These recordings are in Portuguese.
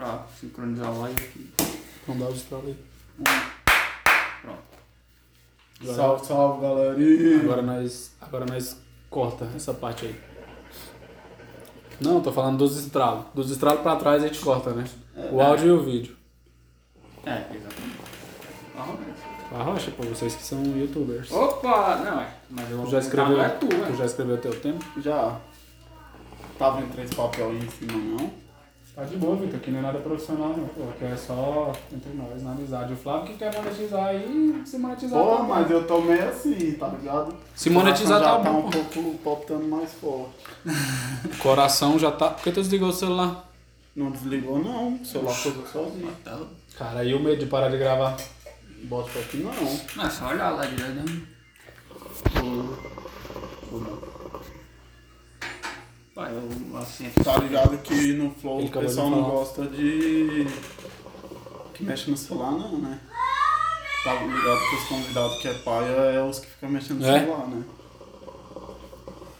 pra sincronizar a live aqui. Então dá os estralos aí. Pronto. Agora- Salve, salve, galerinha. Agora nós, agora nós corta essa parte aí. Não, tô falando dos estralos. Dos estralos pra trás a gente corta, né? O áudio e o vídeo. É, exatamente. Arrogância. Arrocha pra vocês que são youtubers. Opa! Não, é. Mas eu Tu já escreveu, Não é tu, tu né? já escreveu teu tempo? Já. Tava em três papéis aí em cima, não? Tá de boa, Vitor. Aqui não é nada profissional, não. Pô, aqui é só entre nós, na amizade. O Flávio que quer monetizar aí, se monetizar. Pô, tá bom. mas eu tô meio assim, tá ligado? Se monetizar, já tá tá bom, um pô. pouco poptando mais forte. Coração já tá. Por que tu desligou o celular? Não desligou, não. O celular ficou sozinho. Tá. Cara, e o medo de parar de gravar? Bota pra aqui, não. Não, é só olhar lá direto. né? Pai, eu assim. Tá ligado que no Flow o pessoal não gosta de. que mexe no celular, não, né? Tá ligado que os convidados que é paia é os que ficam mexendo no É? celular, né?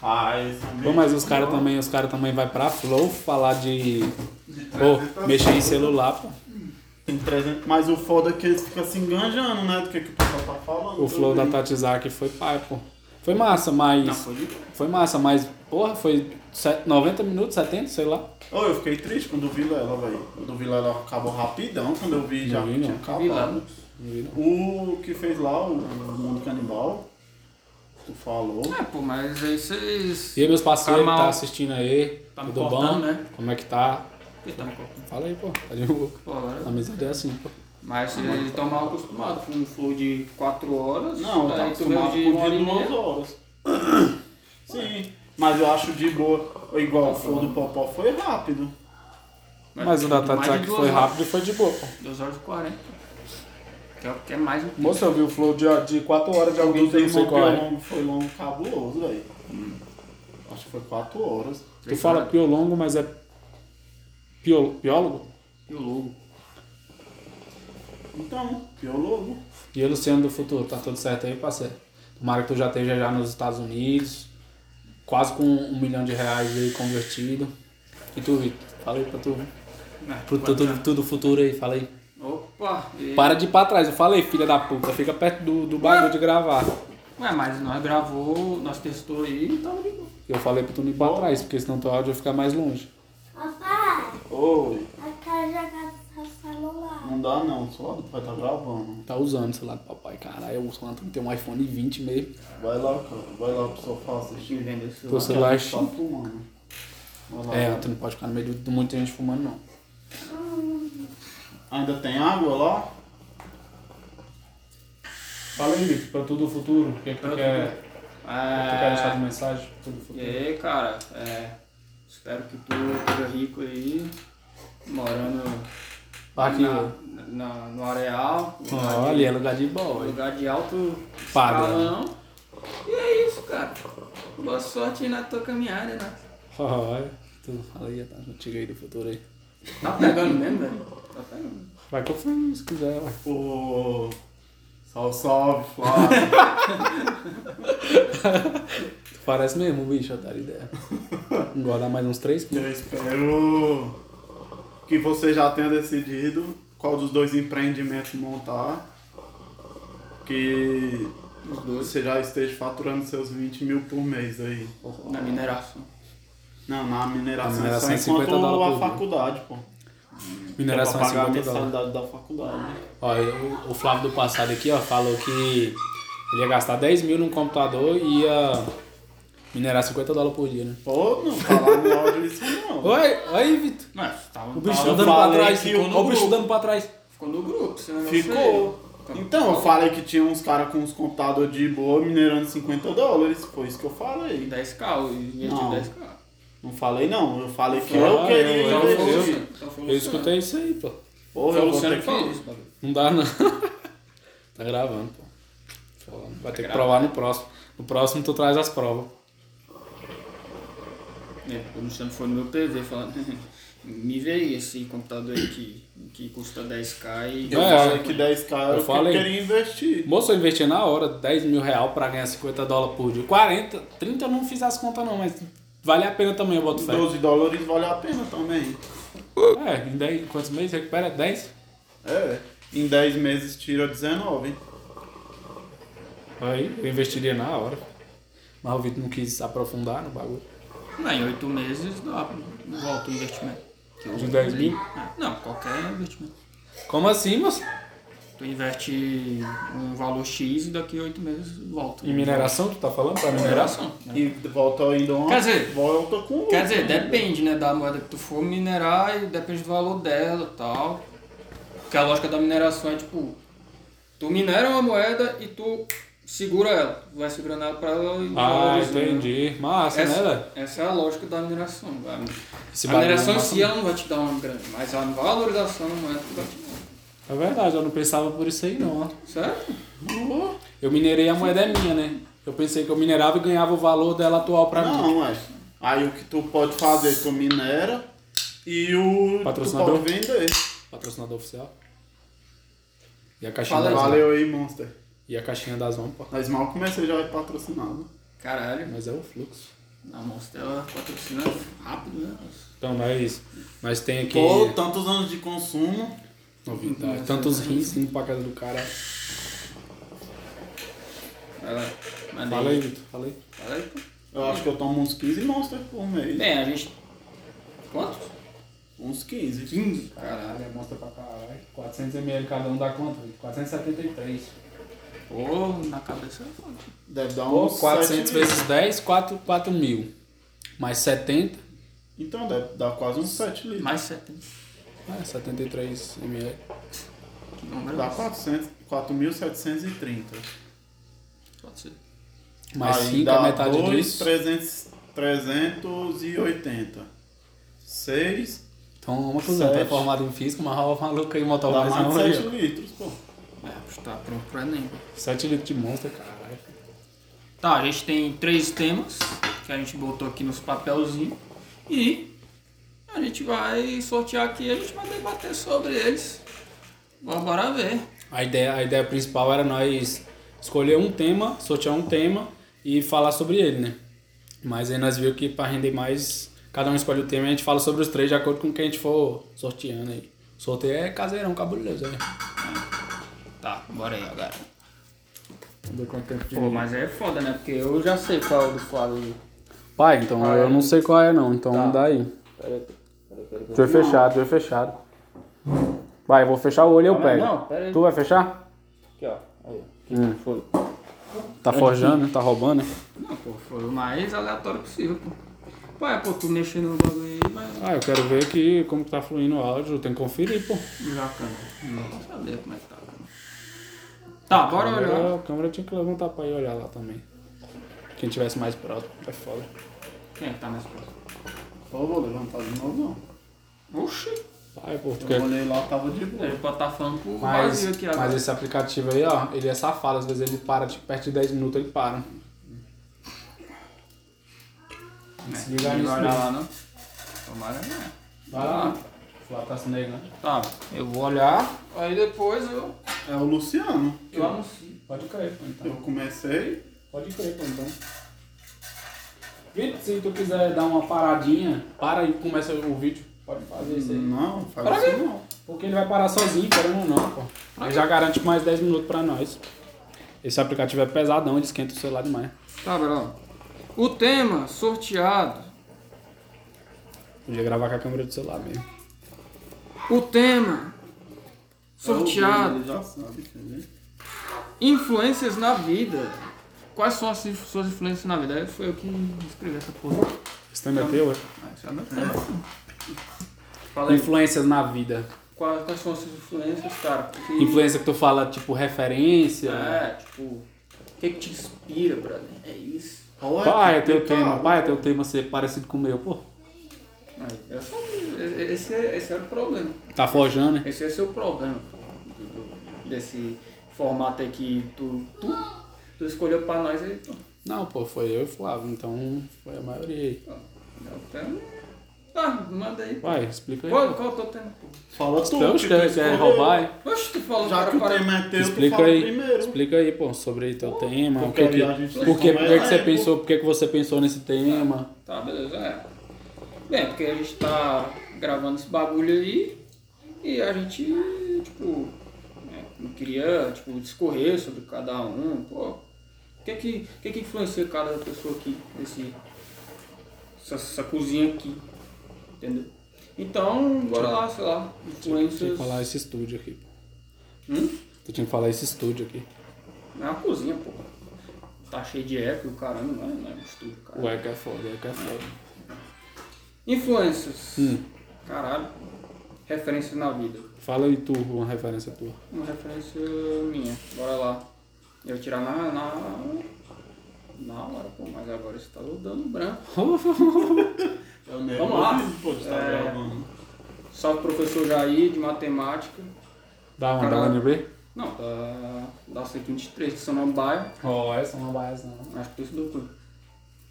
Ah, são Pô, mas os caras também, os caras também vai pra Flow falar de. de Pô, 300 mexer em celular, pô. Tem 300, mas o foda é que eles ficam se enganjando, né? Do que, que o pessoal tá falando. O flow da também. Tati Zaki foi pai, pô. Foi massa, mas. Não, foi de Foi massa, mas, porra, foi set- 90 minutos, 70, sei lá. Ô, eu fiquei triste quando vi Lela, velho. Quando vi Lela acabou rapidão, quando eu vi Não já vi, tinha não. acabado. Vi lá. Não vi, não. O que fez lá, o Mundo Canibal, tu falou. É, pô, mas aí vocês. E aí, meus parceiros que Tá tá assistindo aí, Tá me tudo bom? né? Como é que tá? Que tá me cortando? Fala aí, pô. Tá de boa. Pô. A amizade é assim, pô. Mas eles estão mal acostumados com um flow de 4 horas. Não, veio acostumado de com uma hora de e duas meia. horas. Sim, mas eu acho de boa. Igual o flow do Popó foi rápido. Mas o da Tati duas foi horas. rápido e foi de boa, pô. 2 horas e 40. Que é que é mais um tempo. Moça, eu vi o flow de, de 4 horas de alguém que não sei qual é. Piolongo foi longo cabuloso, velho. Acho que foi quatro horas. Tu fala piolongo, mas é. Piol... Piólogo? E o logo. Então, Piologo. E o Luciano do Futuro, tá tudo certo aí, parceiro? Tomara que tu já esteja já nos Estados Unidos, quase com um milhão de reais aí convertido. E tu, Vitor? Fala aí pra tu. É, Pro tu, tu, tu do futuro aí, fala aí. Opa! E... Para de ir pra trás, eu falei, filha da puta, fica perto do, do bagulho de gravar. Ué, mas nós gravou, nós testou aí e tava de boa. Eu falei pra tu não ir pra trás, porque senão teu áudio vai ficar mais longe. Papai, Oi. jogar no celular. Não dá não, só do pai tá gravando. Tá usando o celular do papai, caralho, o celular tem um iPhone 20 mesmo. Vai lá, cara. Vai lá pro sofá assistir. vender esse Teu celular. celular é Tá fumando. Vai lá. É, tu não pode ficar no meio de muita gente fumando, não. Ainda tem água lá? Fala aí, Vitor, pra tu do futuro, o que, que tu quer, tu quer deixar de É... mensagem pro tu do E futuro? aí, cara, é... Espero que tu seja rico aí, morando Aqui, na, na- no areal. lugar olha, de- é lugar de boy. lugar de alto Padrão. escalão. E é isso, cara. Boa sorte aí na tua caminhada, né? Olha, tu fala aí, tá antiga aí do futuro aí. Tá pegando mesmo, velho? Tá pegando. Vai que eu fui, se quiser, vai. Ô. Salve, salve, Flávio. Tu parece mesmo, bicho, dar ideia. Engordar mais uns 3 quilos. Eu espero que você já tenha decidido qual dos dois empreendimentos montar. Que Os dois. você já esteja faturando seus 20 mil por mês aí. Na mineração. Não, na mineração, Na mineração é só 50 enquanto a faculdade, pô. Mineração é pagar a 50 dólares. mensalidade da faculdade. Olha, o, o Flávio do passado aqui, ó, falou que ele ia gastar 10 mil num computador e ia minerar 50 dólares por dia, né? Pô, não falar no áudio isso não. Oi, oi, Vitor. Mas tava, O bicho dando pra trás, ficou o no, o bicho grupo- dando pra trás. ficou no grupo, senão Ficou. Então, eu falei que tinha uns caras com uns computadores de boa minerando 50 dólares. Foi isso que eu falei. 10k, eu investi Não. 10k. Não falei não, eu falei que Ah, eu queria Então investir. Então Eu Luciano. escutei isso aí, pô. Porra, eu vou ter que. Não dá, não. tá gravando, pô. Foda. Vai ter que provar no próximo. No próximo tu traz as provas. É, o Luciano foi no meu PV falando, me vê aí esse computador aí que, que custa 10k e... Eu É, falei que 10k era eu que falei. eu queria investir. Moço, eu investi na hora 10 mil reais pra ganhar 50 dólares por dia. 40, 30 eu não fiz as contas não, mas vale a pena também, eu boto fé. 12 dólares vale a pena também. É, em 10, quantos meses recupera? 10? É, em 10 meses tira 19. Aí, eu investiria na hora. Mas o Vitor não quis aprofundar no bagulho. Não, em oito meses volta o investimento. Eu- De 10 mil? É, Não, qualquer investimento. Como assim, moço? Tu investe um valor X e daqui a oito meses volta. Em mineração, tu tá falando? Pra mineração? Mineração. E volta ainda uma. Quer dizer- volta com. Quer dizer, depende, né, da moeda que tu for minerar e depende do valor dela e tal. Porque a lógica da mineração é tipo, tu minera uma moeda e tu segura ela. Vai segurando ela pra ela e Ah, entendi. Massa, né, Essa, velho? essa é a lógica da mineração. A, Esse a bagulho mineração é em si ela não vai te dar uma grana, mas a valorização da moeda tu vai te dar. É verdade, eu não pensava por isso aí não, ó. Certo? Eu minerei a moeda é minha, né? Eu pensei que eu minerava e ganhava o valor dela atual pra mim. Não, é. Aí o que tu pode fazer, tu minera e o. Patrocinador? Tu pode vender. Patrocinador oficial. E a caixinha das Valeu aí, Monster. E a caixinha das mãos, pô. Nós mal comecei já é patrocinado. Caralho. Mas é o fluxo. A Monster ela patrocina rápido, né? Então, mas, mas tem aqui Pô, tantos anos de consumo. novidade. Tantos rins indo pra casa do cara. Vai lá. Manda Fala aí, Vitor. Fala aí. Fala aí, pô. Eu acho que eu tomo uns 15 Monster por mês. Bem, a gente. Quantos? Uns 15. 15. Caralho. é mostra pra caralho. 400ml cada um dá quanto? 473. Pô, na cabeça é foda. Deve dar uns 400 7 vezes 10, 4, 4 mil. Mais 70, Então deve dar quase uns 7 litros. Mais 70. é 73 ml. Que número Dá é esse? 400, 4.730. Pode ser. Mais Aí 5 dá é metade dois, disso. 300, 380. 6 Então, uma coisa, tá Sete. formado em física, mas o maluco aí, motor dá mais mais não de 7 aí. litros, pô. É, está pronto pro Enem. 7 litros de monstro, caralho. Tá, a gente tem três temas que a gente botou aqui nos papelzinhos e a gente vai sortear aqui e a gente vai debater sobre eles. Bora, bora ver. A ideia, a ideia principal era nós escolher um tema, sortear um tema e falar sobre ele, né? Mas aí nós vimos que para render mais, cada um escolhe o tema e a gente fala sobre os três de acordo com o que a gente for sorteando aí. Sorteio é caseirão, cabuloso, né? Tá, bora aí, galera. Vamos ver quanto tempo de... Pô, mas é foda, né? Porque eu já sei qual é o do Flávio. Pai, então Ah, eu é. não sei qual é não, então Tá. dá aí. Pera. Tu é fechado, tu é fechado. Vai, eu vou fechar o olho e eu Não, pego. não, pera aí. Tu vai fechar? Aqui, ó. Aí. Que Hum. foi? Tá forjando, né? Tá roubando, né? Não, pô, foi o mais aleatório possível, pô. Pô, é, pô, tu mexendo no bagulho aí, mas. Ah, eu quero ver aqui como que tá fluindo o áudio, tem que conferir, pô. Já, cara. Não vou saber como é que tá. Tá, bora câmera- olhar. A câmera tinha que levantar pra ir olhar lá também. Quem tivesse mais próximo, é foda. Quem é que tá mais próximo? Pô, vou levantar de novo, não. Oxi. Vai, pô, tu Eu olhei lá, tava de boa. Ele pode estar falando pro Mas, vazio aqui agora. mas esse aplicativo aí, ó, ele é safado. Às vezes ele para, tipo, perto de 10 minutos ele para. É, se ligar ninguém nisso olhar lá, não. Tomara não. Vai lá. Lá tá se negando. Tá, eu vou olhar, aí depois eu, É o Luciano. eu anuncio. Pode crer, pô, então. Eu comecei. Pode crer, pô, então. Vitor, se tu quiser dar uma paradinha, para e começa o vídeo. Pode fazer isso aí. Não, faz Pra isso não. Porque ele vai parar sozinho, querendo ou não, pô. Ele já garante mais 10 minutos pra nós. Esse aplicativo é pesadão, ele esquenta o celular demais. Tá, Bruno. O tema sorteado. Podia gravar com a câmera do celular mesmo. O tema sorteado. Ele já sabe? Influências na vida. Quais são as suas influências na vida? Aí Foi eu que escrevi essa porra. Esse tema é teu, é? Ah, é. Fala aí. Influências na vida. Quais, quais são as suas influências, cara? Que- Influência que tu fala, tipo, referência. É, tipo, o que, que te inspira, brother? É isso. Pai, é teu tema. Pai, é teu tema ser parecido com o meu, pô. Aí, eu só- esse, é- esse era o problema. Tá forjando, né? Esse é o problema do- do- desse formato aí que tu, tu, tu escolheu pra nós aí. Pô. Não, pô, foi eu e o Flávio, então foi a maioria aí. Então, tá, manda aí. Vai, explica aí. Qual, pô. qual é o teu tema? pô? Fala tu. Então, que quer, tu quer roubar, hein? Oxe, tu falou Já para que o para- tema é teu, tu Explica fala aí. primeiro. Explica aí, pô, sobre teu tema. O Porque que que, aí por que, por que que você é, pensou, por que que você pensou nesse tema? Tá, beleza, é. Bem, porque a gente tá gravando esse bagulho aí e a gente, tipo, né, queria, tipo, discorrer sobre cada um, pô. O que que, o que que influencia cada pessoa aqui, esse, essa, essa cozinha aqui, entendeu? Então, bora lá, sei lá, Tinha que influências... falar esse estúdio aqui, pô. Hum? Tu tinha que falar esse estúdio aqui. É uma cozinha, pô. Tá cheio de eco e o caramba, não é, não é um estúdio, cara. O eco é foda, o eco é foda. Influências. Hum. Caralho. Referências na vida. Fala aí tu, uma referência tua. Uma referência minha. Bora lá. Eu vou tirar na. na. Na hora, pô, mas agora você tá dando branco. É Vamos lá. Pô, de estar É. gravando. Salve professor Jair de matemática. Dá uma, dá Caralho. uma ver? Não, da. Da 123, que são. Ó, essa não vai essa não. Acho que isso deu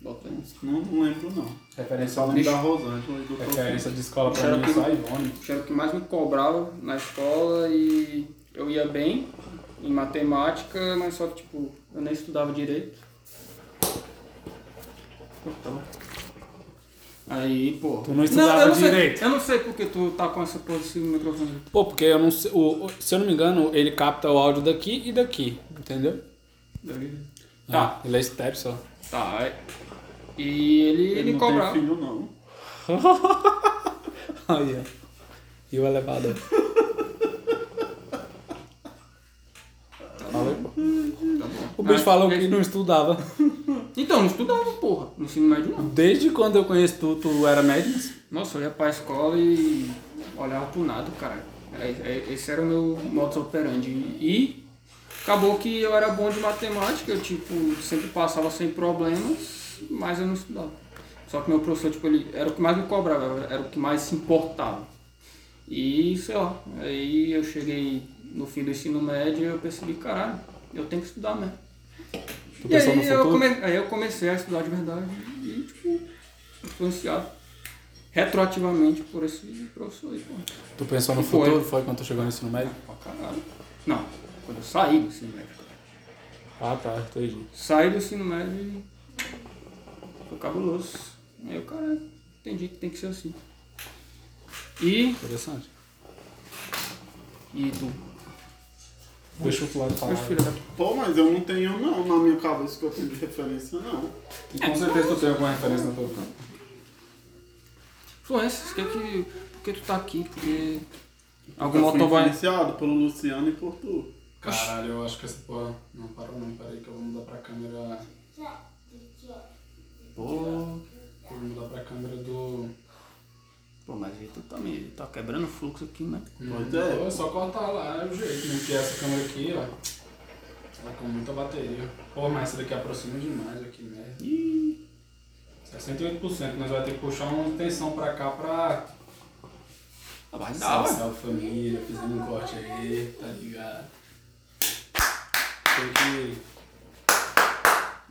Bota aí. Não, não lembro, não. Referência Só lembro da Rosângela e do Referência de escola pra mim é só a Ivone. Era o que mais me cobrava na escola e eu ia bem em matemática, mas só que tipo, eu nem estudava direito. Aí, pô. Tu não estudava eu não sei- direito? eu não sei porque tu tá com essa porra desse microfone. Pô, porque eu não sei. O, o- se eu não me engano, ele capta o áudio daqui e daqui, entendeu? Tá. Ah, ele é estéreo só. Tá. E ele, ele, Ele não cobrava. tem filho, não. Aí, ó. E o elevador. Tá bom. O bicho falou que não estudava. Então, não estudava, porra. No ensino médio não. Desde quando eu conheço tu, tu era médico? Nossa, eu ia pra escola e olhava pro nada, cara. É- é- Esse era o meu modus operandi. E acabou que eu era bom de matemática, eu tipo, sempre passava sem problemas, mas eu não estudava. Só que meu professor, tipo, ele era o que mais me cobrava, era o que mais se importava. E sei lá, aí eu cheguei no fim do ensino médio e eu percebi, caralho, eu tenho que estudar mesmo. Tu E aí eu, come... aí eu comecei a estudar de verdade e, tipo, influenciado retroativamente por esse professor aí, pô. Tu pensou no Foi. futuro? Foi quando tu chegou no ensino médio? Pra caralho. Não, quando eu saí do ensino médio. Ah, tá, entendi. Saí do ensino médio e foi cabuloso. Aí eu, caralho, entendi que tem que ser assim. E. Interessante. E tu? Deixa o Flávio falar. Pô, mas eu não tenho, não, na minha cabeça que eu tenho de referência, não. E com certeza tu tem alguma referência na tua vida. influências, que que. Por que tu tá aqui? Porque. Algum vai. influenciado pelo Luciano e por tu. Caralho, eu acho que essa porra. Não, parou não, peraí que eu vou mudar pra câmera. Pô, Vou mudar pra câmera do. pô, mas aí tu tá me. tá quebrando o fluxo aqui, né? Pois é. Pô, é só cortar lá, é o jeito, né? Porque essa câmera aqui, ó. Ela com muita bateria. Pô, mas essa daqui aproxima demais aqui, né? Ih, 68%, nós vamos ter que puxar uma tensão pra cá pra. ah, vai dar, salve família, fizemos um corte aí, tá ligado? Tem que.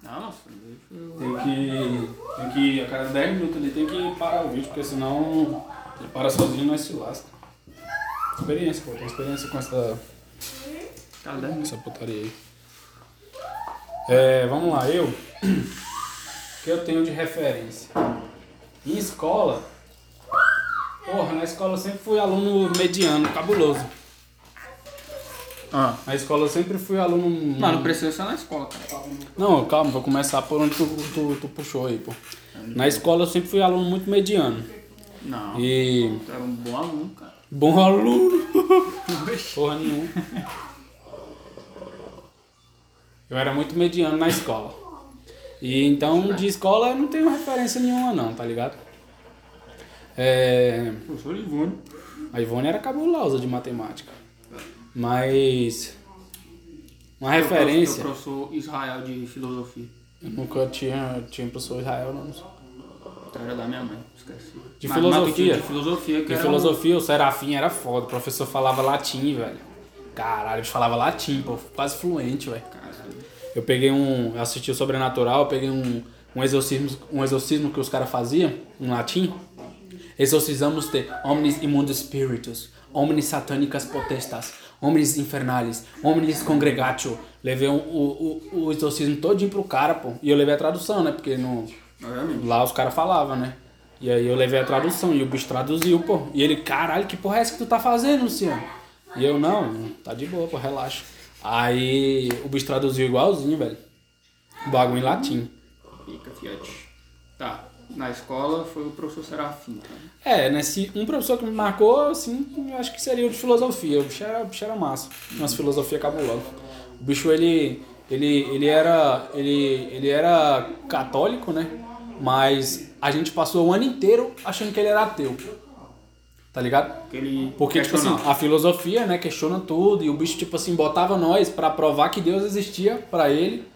Não, nossa. Tem que. Tem que. A cada 10 minutos ali tem que parar o vídeo, porque senão ele para sozinho e nós se lasca. Experiência, pô, tem experiência com essa, Cadê? essa putaria aí. É, vamos lá, eu. O que eu tenho de referência? Em escola. Porra, na escola eu sempre fui aluno mediano, cabuloso. Ah. Na escola eu sempre fui aluno. Não, não precisa ser na escola, cara. Não, calma, vou começar por onde tu, tu, tu puxou aí, pô. Na escola eu sempre fui aluno muito mediano. Não. E. Tu era um bom aluno, cara. Bom aluno! Porra nenhuma. Eu era muito mediano na escola. E então de escola eu não tenho referência nenhuma não, tá ligado? É, Professor Ivone. a Ivone era cabulosa de matemática. Mas. Uma referência. Eu professor Israel de filosofia. Eu nunca tinha, tinha professor Israel, não. Tu era da minha mãe, esqueci. De Mas- filosofia? mas De filosofia, que De era filosofia, o Serafim era foda. O professor falava latim, velho. Caralho, ele falava latim, pô. Quase fluente, velho. um- Caralho. Eu peguei um. Eu assisti o Sobrenatural, eu peguei um, um exorcismo, um exorcismo que os caras faziam em latim. Exorcizamos te omnis immundos spiritus, omnis satanicas potestas, omnis infernales, omnis congregatio. Levei um- o, o, o exorcismo todinho pro cara, pô. E eu levei a tradução, né? Porque no, Obviamente. lá os caras falavam, né? E aí eu levei a tradução e o bicho traduziu, pô. E ele, caralho, que porra é essa que tu tá fazendo, Luciano? E eu, não, tá de boa, pô, relaxa. Aí o bicho traduziu igualzinho, velho. O bagulho em latim. Fica, Fiat. Tá. Na escola foi o professor Serafim, tá? É, né? Se um professor que me marcou, assim, eu acho que seria o de filosofia. O bicho era, o bicho era massa. Nossa filosofia cabulosa. O bicho, ele, ele, ele, era, ele, ele era católico, né? Mas a gente passou o ano inteiro achando que ele era ateu. Tá ligado? Aquele Porque, tipo assim, a filosofia, né, questiona tudo, e o bicho, tipo assim, botava nós pra provar que Deus existia pra ele.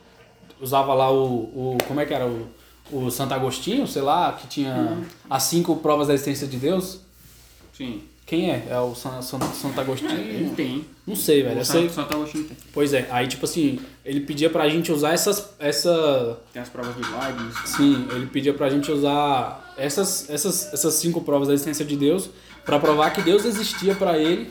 Usava lá o. o como é que era? O, o Santo Agostinho, sei lá, que tinha as cinco provas da existência de Deus. Sim. Quem é? É o San, San, Santo Ele Agostinho? tem. Não sei, velho. O sei. Santo, Santo Agostinho tem. Pois é, aí, tipo assim, ele pedia pra gente usar essas. Essa, Tem as provas de Leibniz. Sim, ele pedia pra gente usar essas, essas, essas cinco provas da existência de Deus pra provar que Deus existia pra ele.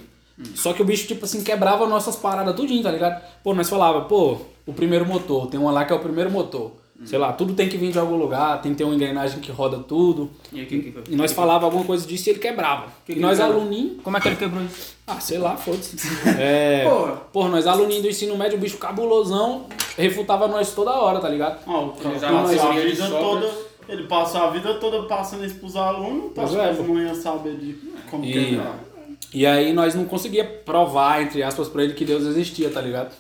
Só que o bicho, tipo assim, quebrava nossas paradas tudinho, tá ligado? Pô, nós falava, pô, o primeiro motor, tem uma lá que é o primeiro motor. Sei lá, tudo tem que vir de algum lugar, tem que ter uma engrenagem que roda tudo. E, aqui, aqui, E nós falava alguma coisa disso e ele quebrava. Que e que nós ele aluninhos, Como é que ele quebrou isso? ah, sei lá, foda-se. É, Porra. porra, nós aluninhos do ensino médio, o bicho cabulosão, refutava nós toda hora, tá ligado? Ó, o cara Eles passou a vida toda. Ele passou a vida toda passando isso pros alunos, que é, pô. não iam saber de como E- quebrar. E aí nós não conseguia provar, entre aspas, pra ele que Deus existia, tá ligado?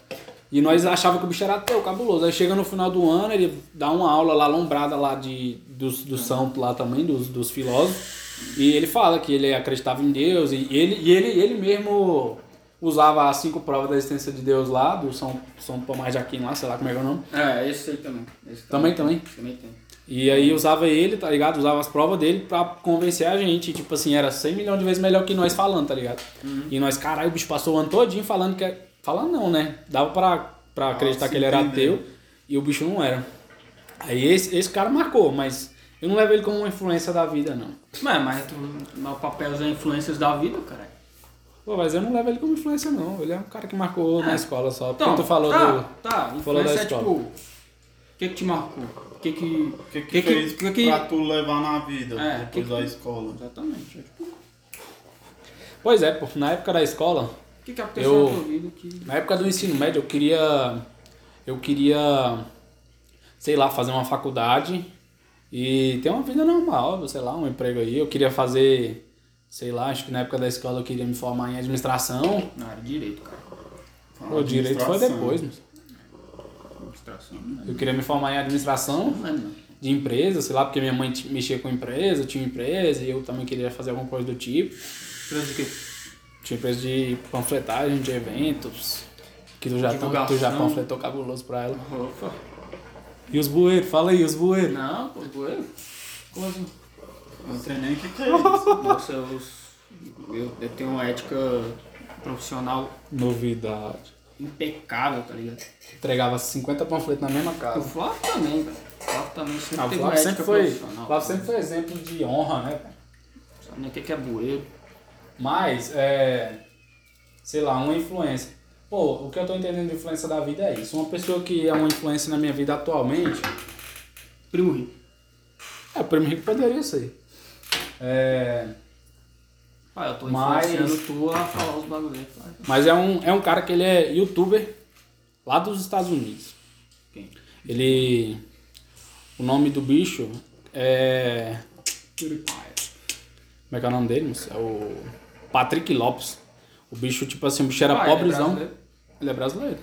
E nós achava que o bicho era ateu, cabuloso. Aí chega no final do ano, ele dá uma aula lá, lombrada lá de, dos, do santo lá também, dos, dos filósofos. E ele fala que ele acreditava em Deus e ele, e ele, ele mesmo usava as cinco provas da existência de Deus lá, do São, São Tomás de Aquino lá, sei lá como é que é o nome. É, esse aí também. Esse Também, também. Também tem. E aí usava ele, tá ligado? Usava as provas dele pra convencer a gente. Tipo assim, era 100 milhões de vezes melhor que nós falando, tá ligado? E nós, caralho, o bicho passou o ano todinho falando que... é- Falando não, né? Dava pra, pra acreditar se que ele era ateu e o bicho não era. Aí esse, esse cara marcou, mas eu não levo ele como uma influência da vida, não. Mas, mas tu, no papel das influências da vida, cara. Pô, mas eu não levo ele como influência, não. Ele é um cara que marcou na escola só. Porque Então, tu falou tá, do... Tá, falou da influência é escola. tipo. O que que te marcou? O que que. O que, que, que, fez que, que, pra tu levar na vida É, depois que- da escola? Exatamente. é tipo, O Pois é, pô. Na época da escola, que que aconteceu Eu- na tua vida que. Na época do ensino médio, eu queria. Eu queria. Sei lá, fazer uma faculdade e ter uma vida normal, sei lá, um emprego aí. Eu queria fazer. Sei lá, acho que na época da escola eu queria me formar em administração. Não, era direito, cara. O direito foi depois, mas Administração. Não eu queria me formar em administração é, de empresa, sei lá, porque minha mãe mexia com empresa, eu tinha empresa e eu também queria fazer alguma coisa do tipo. Empresa de quê? Tinha empresa de panfletagem, de eventos. Que tu já, tu já panfletou cabuloso pra ela. Opa. E os bueiros? Fala aí, os bueiros. Não, pô, eu. Como assim? Não sei nem o que, que é isso. Nossa, eu, eu, eu tenho uma ética profissional Novidade. impecável, tá ligado? Entregava 50 panfletos na mesma O casa. Flávio também, velho. O Flávio também sempre Ah, o teve uma Flávio ética sempre foi, profissional. Flávio sempre foi exemplo de honra, né? Sabe nem o que que é bueiro. Mas, é. Sei lá, uma influência. Pô, o que eu tô entendendo de influência da vida é isso. Uma pessoa que é uma influência na minha vida atualmente. Primo rico. É, o primo rico poderia ser. É. Ah, eu tô Mas- influenciando tu a falar os bagulhos. Mas é um, é um cara que ele é youtuber lá dos Estados Unidos. Quem? Ele. O nome do bicho é. Como é que é o nome dele, moço? É o Patrick Lopes. O bicho, tipo assim, o bicho era Ah, é pobrezão. Ele é brasileiro.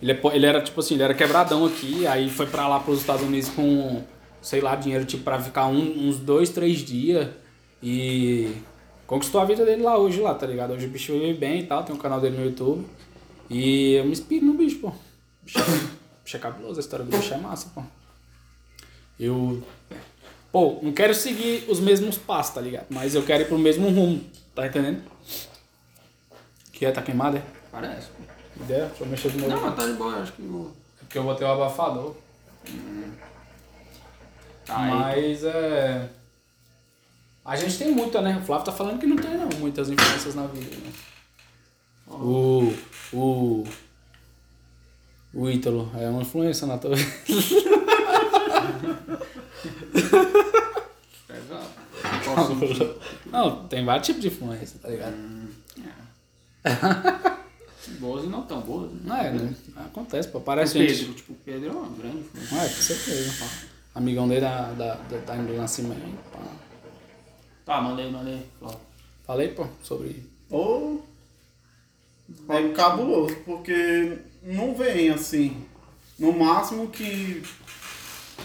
Ele, é ele era, tipo assim, ele era quebradão aqui, aí foi pra lá pros Estados Unidos com, sei lá, dinheiro, tipo, pra ficar um- uns dois, três dias. E conquistou a vida dele lá hoje, lá, tá ligado? Hoje o bicho vive bem e tal, tem um canal dele no YouTube. E eu me inspiro no bicho, pô. O bicho é, bicho é cabuloso, a história do bicho é massa, pô. Eu. Pô, não quero seguir os mesmos passos, tá ligado? Mas eu quero ir pro mesmo rumo, tá entendendo? Que é, tá queimado, é? Parece. Ideia? Deixa eu mexer de novo. Não, mas tá de boa, acho que vou. É Porque eu botei o abafador. Tá aí. Mas é. A gente tem muita, né? O Flávio tá falando que não tem não, muitas influências na vida, né? O. O. O Ítalo é uma influência na tua vida. Não, tem vários tipos de influência, tá ligado? Boas e não tão boas. Né? Não é, né? Acontece, pô. O Parece Pedro, gente. tipo, o Pedro é uma grande influência. É, com certeza. Amigão dele da, da, da, da do Nascimento. pá. Tá, mandei, mandei. Fala. Falei, pô, sobre. Ou é cabuloso, porque não vem assim. No máximo que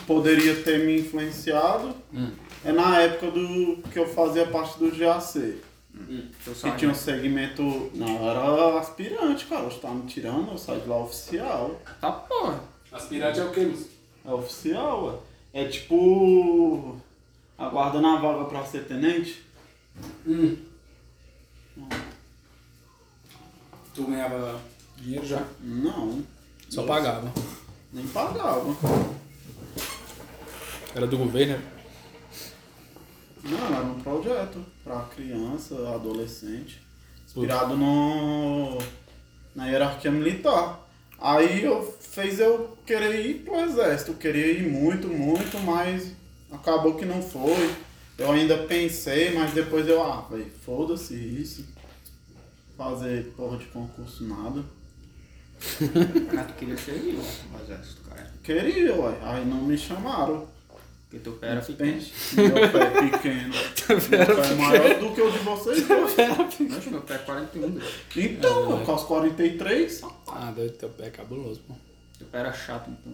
poderia ter me influenciado é na época do que eu fazia parte do GAC. Seu Que tinha um segmento. Não, eu era aspirante, cara. Você tá me tirando, eu saí de lá oficial. Tá porra. Aspirante é o moço? É oficial, ué. É tipo. Aguardando a vaga pra ser tenente. Hum. Tu ganhava dinheiro já? Não. Só pagava. Nem pagava. Era do governo, né? Não, era um projeto pra criança, adolescente, inspirado no, na hierarquia militar. Aí eu fez eu querer ir pro exército, eu queria ir muito, muito, mas acabou que não foi. Eu ainda pensei, mas depois eu, ah, velho, foda-se isso. Fazer porra de concurso nada. Ah, tu queria ser eu, no exército, cara. Queria, ué, aí não me chamaram. Porque teu pé era pequeno. Meu pé é pequeno. meu pé é maior do que o de vocês dois. Oxe, meu pé é 41. velho. Então, eu com os 43, Ah, doido, teu pé é cabuloso, pô. Teu pé era chato, então.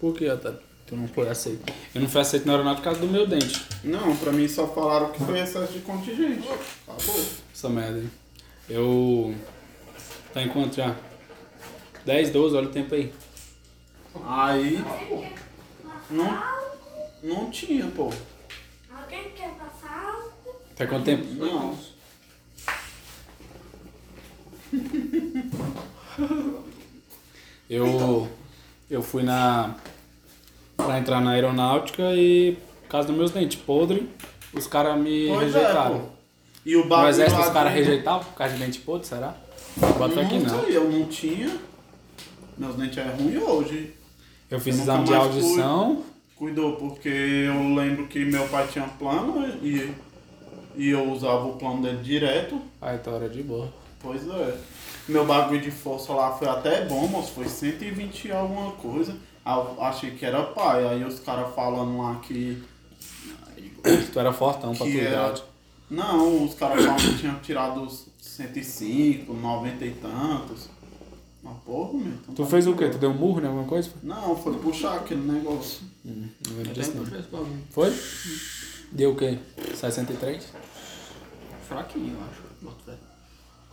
Por que, Otávio? Tu não foi aceito? Eu não fui aceito na aeronáutica por causa do meu dente. Não, pra mim só falaram que foi excesso de contingente. Acabou. Essa merda aí. Eu. Tá em quanto já? 10, 12, olha o tempo aí. Aí. Não, não tinha, pô. Alguém quer passar? Tá quanto tempo? Não. Eu. Eu fui na. Pra entrar na aeronáutica e. Por causa dos meus dentes podres, os caras me Pois é, rejeitaram. pô. E o no bagulho exército lá os caras rejeitavam por causa de dente podre, será? Bota aqui Não sei, eu não tinha. Meus dentes é ruim hoje. Eu fiz Eu exame de mais fui. audição. Cuidou, porque eu lembro que meu pai tinha plano e, e eu usava o plano dele direto. Aí tá hora de boa. Pois é. Meu bagulho de força lá foi até bom, moço. Foi 120 e alguma coisa. Aí eu achei que era pai. Aí os caras falando lá que. Tu era fortão pra tua era... idade. Não, os caras falaram que tinham tirado os 105, 90 e tantos. Mas porra, meu. então Tu tá fez o quê? Tu deu um murro em alguma coisa? Não, foi puxar aquele negócio. Não disso tenho não. esse bagulho. Foi? Deu o quê? 63? Fraquinho, eu acho. Bota fé.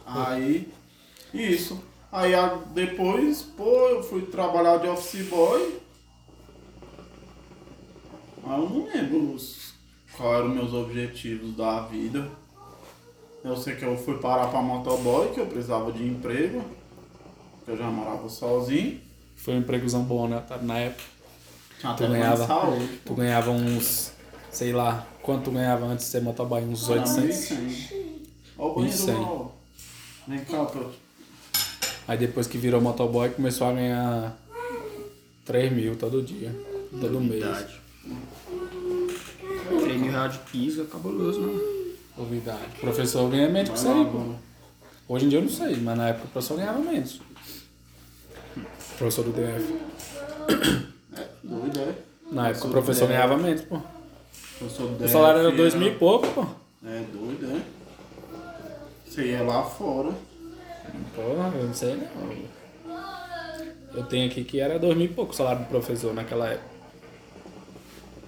Aí, isso. Aí a- depois, pô, eu fui trabalhar de office boy. Aí eu não lembro os, qual eram os meus objetivos da vida. Eu sei que eu fui parar pra motoboy, que eu precisava de emprego. Eu já morava sozinho. Foi um empregozão bom, né? Tá, Na época. Tinha Tu até plano ganhava, de saúde. tu ganhava uns, sei lá, quanto tu ganhava antes de ser motoboy? Uns Era 800? 1.100. Ó o banheiro 1.100. lá, ó. Vem cá. Aí depois que virou motoboy, começou a ganhar 3 mil todo dia, todo mês. Verdade. 3 mil reais de piso é cabuloso, né? Novidade. O professor ganha menos que isso aí, pô. Hoje em dia eu não sei, mas na época o professor ganhava menos. Professor do DF. Doido, é? Na época o Professor professor do DF. ganhava menos, pô. Eu sou O salário era DF, dois mil e pouco, pô. É doido, é? Você ia lá fora. Porra, eu não sei não. Eu tenho aqui que era dois mil e pouco o salário do professor naquela época.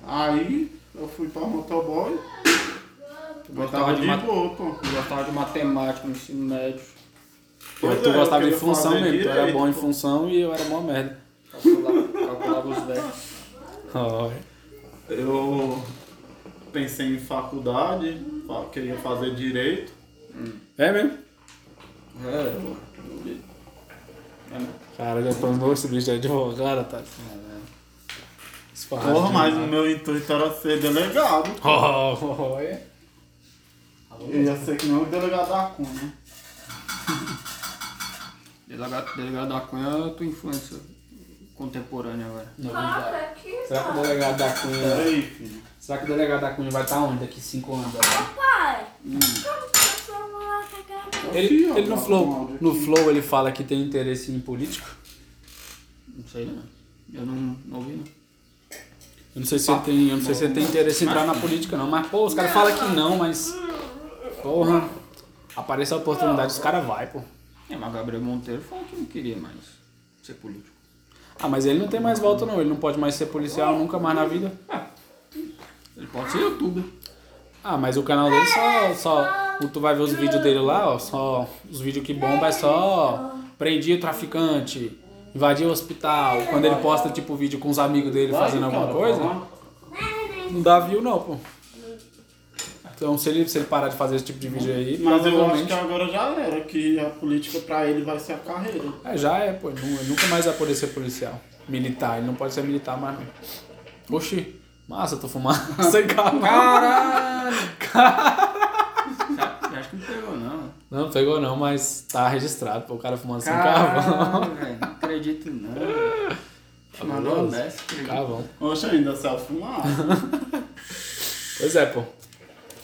Aí eu fui pra motoboy. Gostava Gostava de de mat- boa, pô. Eu gostava de matemática no ensino médio. Pois Mas tu é, gostava de função fazer mesmo, tu era direito, bom em pô. função e eu era mó merda. Calculava, calculava os débitos. Ó, Eu pensei em faculdade, fa- queria fazer direito. É mesmo? É, Cara, já tornou esse bicho de advogado, tá? porra, mas o meu intuito era ser delegado. Oh, oh, oh, é. Eu ia ser que nem o delegado da Cunha. Delegado, delegado da Cunha, tu influência contemporâneo agora. Coloca aqui, Será que o delegado da Cunha. Peraí, filho. Será que o delegado da Cunha vai estar onde daqui 5 anos? Pai, como que o celular tá gravando? Ele, Aqui, ó, ele no um Flow, áudio no aqui. Flow ele fala que tem interesse em político. Não sei não. Eu não, não ouvi não. Eu não sei se ele tem, eu não sei se ele tem interesse em entrar na política não, mas pô, os caras falam que não, mas porra, aparece a oportunidade, os caras vai, pô. É, mas Gabriel Monteiro falou que não queria mais ser político. Ah, mas ele não tem mais volta não, ele não pode mais ser policial nunca mais na vida. Ele pode ser youtuber. Ah, mas o canal dele só, só tu vai ver os vídeos dele lá, ó, só os vídeos que bomba é só prendia o traficante, invadia o hospital, quando ele posta tipo vídeo com os amigos dele fazendo alguma coisa, não dá view não, pô. Então se ele, se ele parar de fazer esse tipo de vídeo aí, Mas eu acho que agora já era, que a política pra ele vai ser a carreira. É, já é, pô. Ele nu- ele nunca mais vai poder ser policial. Militar, ele não pode ser militar mais não. Oxi, massa, tô fumando sem carro. Caralho! Sabe, Acho que não pegou não. Não, não pegou não, mas tá registrado, pô, o cara fumando sem carvão. Caralho, velho. Não acredito não. Mandou uma dessa. acredito. Carvão. Oxe, ainda se fumar. Pois é, pô.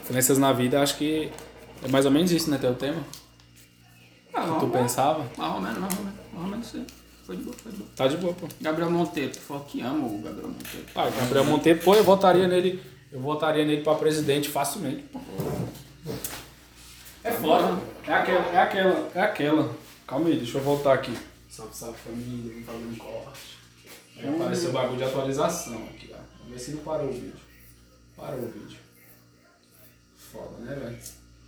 Influências na vida, acho que é mais ou menos isso, né, teu tema? Ah, Que tu pensava? mais ou menos, mais ou menos. Mais ou menos aí. Foi de boa, foi de boa. Tá de boa, pô. Gabriel Monteiro, tu falou que ama o Gabriel Monteiro. Ah, Gabriel Monteiro, pô, eu votaria nele. Eu votaria nele pra presidente facilmente, pô. É foda. É aquela, é aquela, é aquela. Calma aí, deixa eu voltar aqui. Salve, salve família, vamos fazer um corte. Aí apareceu o bagulho de atualização aqui, ó. Vamos ver se não parou o vídeo. Parou o vídeo. Foda, né, velho?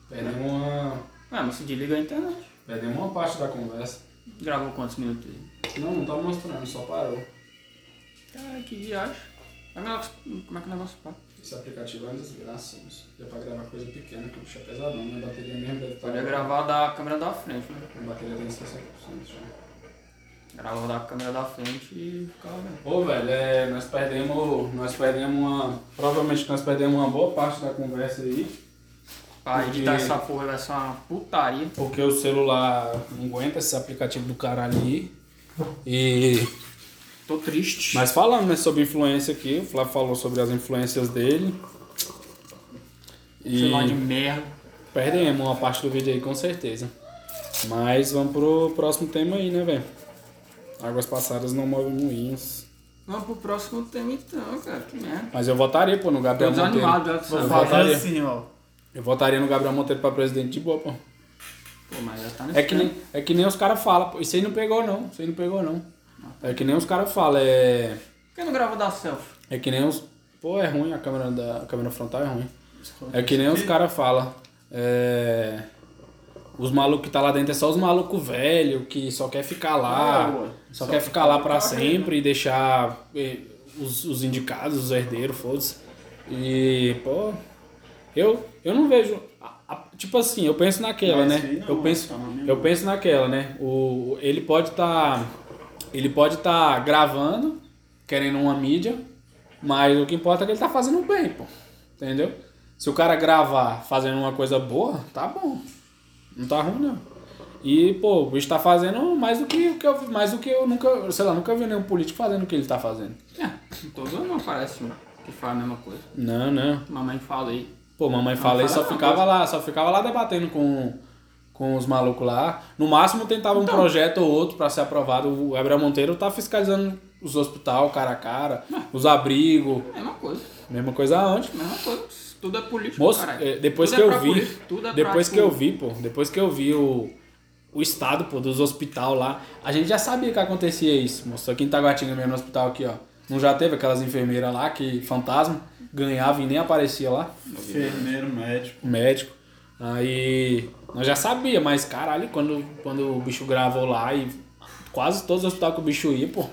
Perdemos uma. Ah, mas se desliga a internet. Perdemos uma parte da conversa. Gravou quantos minutos aí? Não, não tá mostrando, só parou. Cara, que viagem. Como é que como é que o negócio tá? Esse aplicativo é uma desgraça, moço. Deu pra gravar coisa pequena, que o bicho é pesadão, né? A bateria mesmo deve estar. Podia gravar da câmera da frente, né? A bateria tem 60% já. Gravava da câmera da frente e ficava vendo. Ô, velho, é, nós perdemos. Nós perdemos uma. Provavelmente nós perdemos uma boa parte da conversa aí. Pra Porque- editar essa porra vai ser uma putaria. Porque o celular não aguenta esse aplicativo do caralho aí. E. Tô triste. Mas falando né, sobre influência aqui, o Flávio falou sobre as influências dele. E Celular de merda. perdemos uma parte do vídeo aí com certeza. Mas vamos pro próximo tema aí, né, velho? Águas passadas não movem moinhos. Vamos pro próximo tema então, cara. Que merda. Mas eu votaria, pô, no Tô Gabriel Monteiro. desanimado dessa Eu votaria. assim, ó. Eu votaria no Gabriel Monteiro pra presidente de boa, pô. Pô, mas já tá nesse É que nem, é que nem os caras falam, pô. Isso aí não pegou, não. Isso aí não pegou, não. É que nem os caras falam, é. Por que não grava da selfie? É que nem os. Pô, é ruim, a câmera, da, a câmera frontal é ruim. É que nem os caras falam. É. Os malucos que tá lá dentro é só os malucos velhos que só quer ficar lá. É, ué. só, Só quer ficar lá pra ficar sempre e deixar eh, os, os indicados, os herdeiros, foda-se. E, pô. Eu, eu não vejo. a- a- tipo assim, eu penso naquela, Mas né? não, eu penso, tá eu penso naquela, né? O, ele pode estar. ele pode estar gravando, querendo uma mídia, mas o que importa é que ele tá fazendo bem, pô. Entendeu? Se o cara gravar fazendo uma coisa boa, tá bom. Não tá ruim, não. E, pô, o bicho tá fazendo mais do que, que eu, mais do que eu nunca, sei lá, nunca vi nenhum político fazendo o que ele tá fazendo. É, todo não parece um que faz a mesma coisa. Não, não. Mamãe fala aí. Pô, mamãe fala aí, fala só ficava lá, só ficava lá debatendo com, com os malucos lá. No máximo tentava um projeto ou outro pra ser aprovado. O Gabriel Monteiro tá fiscalizando os hospital cara a cara, os abrigos, Mesma coisa. mesma coisa aonde? Mesma coisa. Tudo é político, Moço, caralho. é, depois Tudo que é eu vi, político, tudo é depois que eu vi, pô, depois que eu vi o, o estado, pô, dos hospital lá, a gente já sabia que acontecia isso, moço. Aqui em Taguatinga mesmo, no hospital aqui, ó. Não já teve aquelas enfermeiras lá que, fantasma, ganhava e nem aparecia lá, Enfermeiro, médico. o médico. Aí, nós já sabia, mas caralho, quando, quando o bicho gravou lá e quase todos os hospitais que o bicho ia, pô,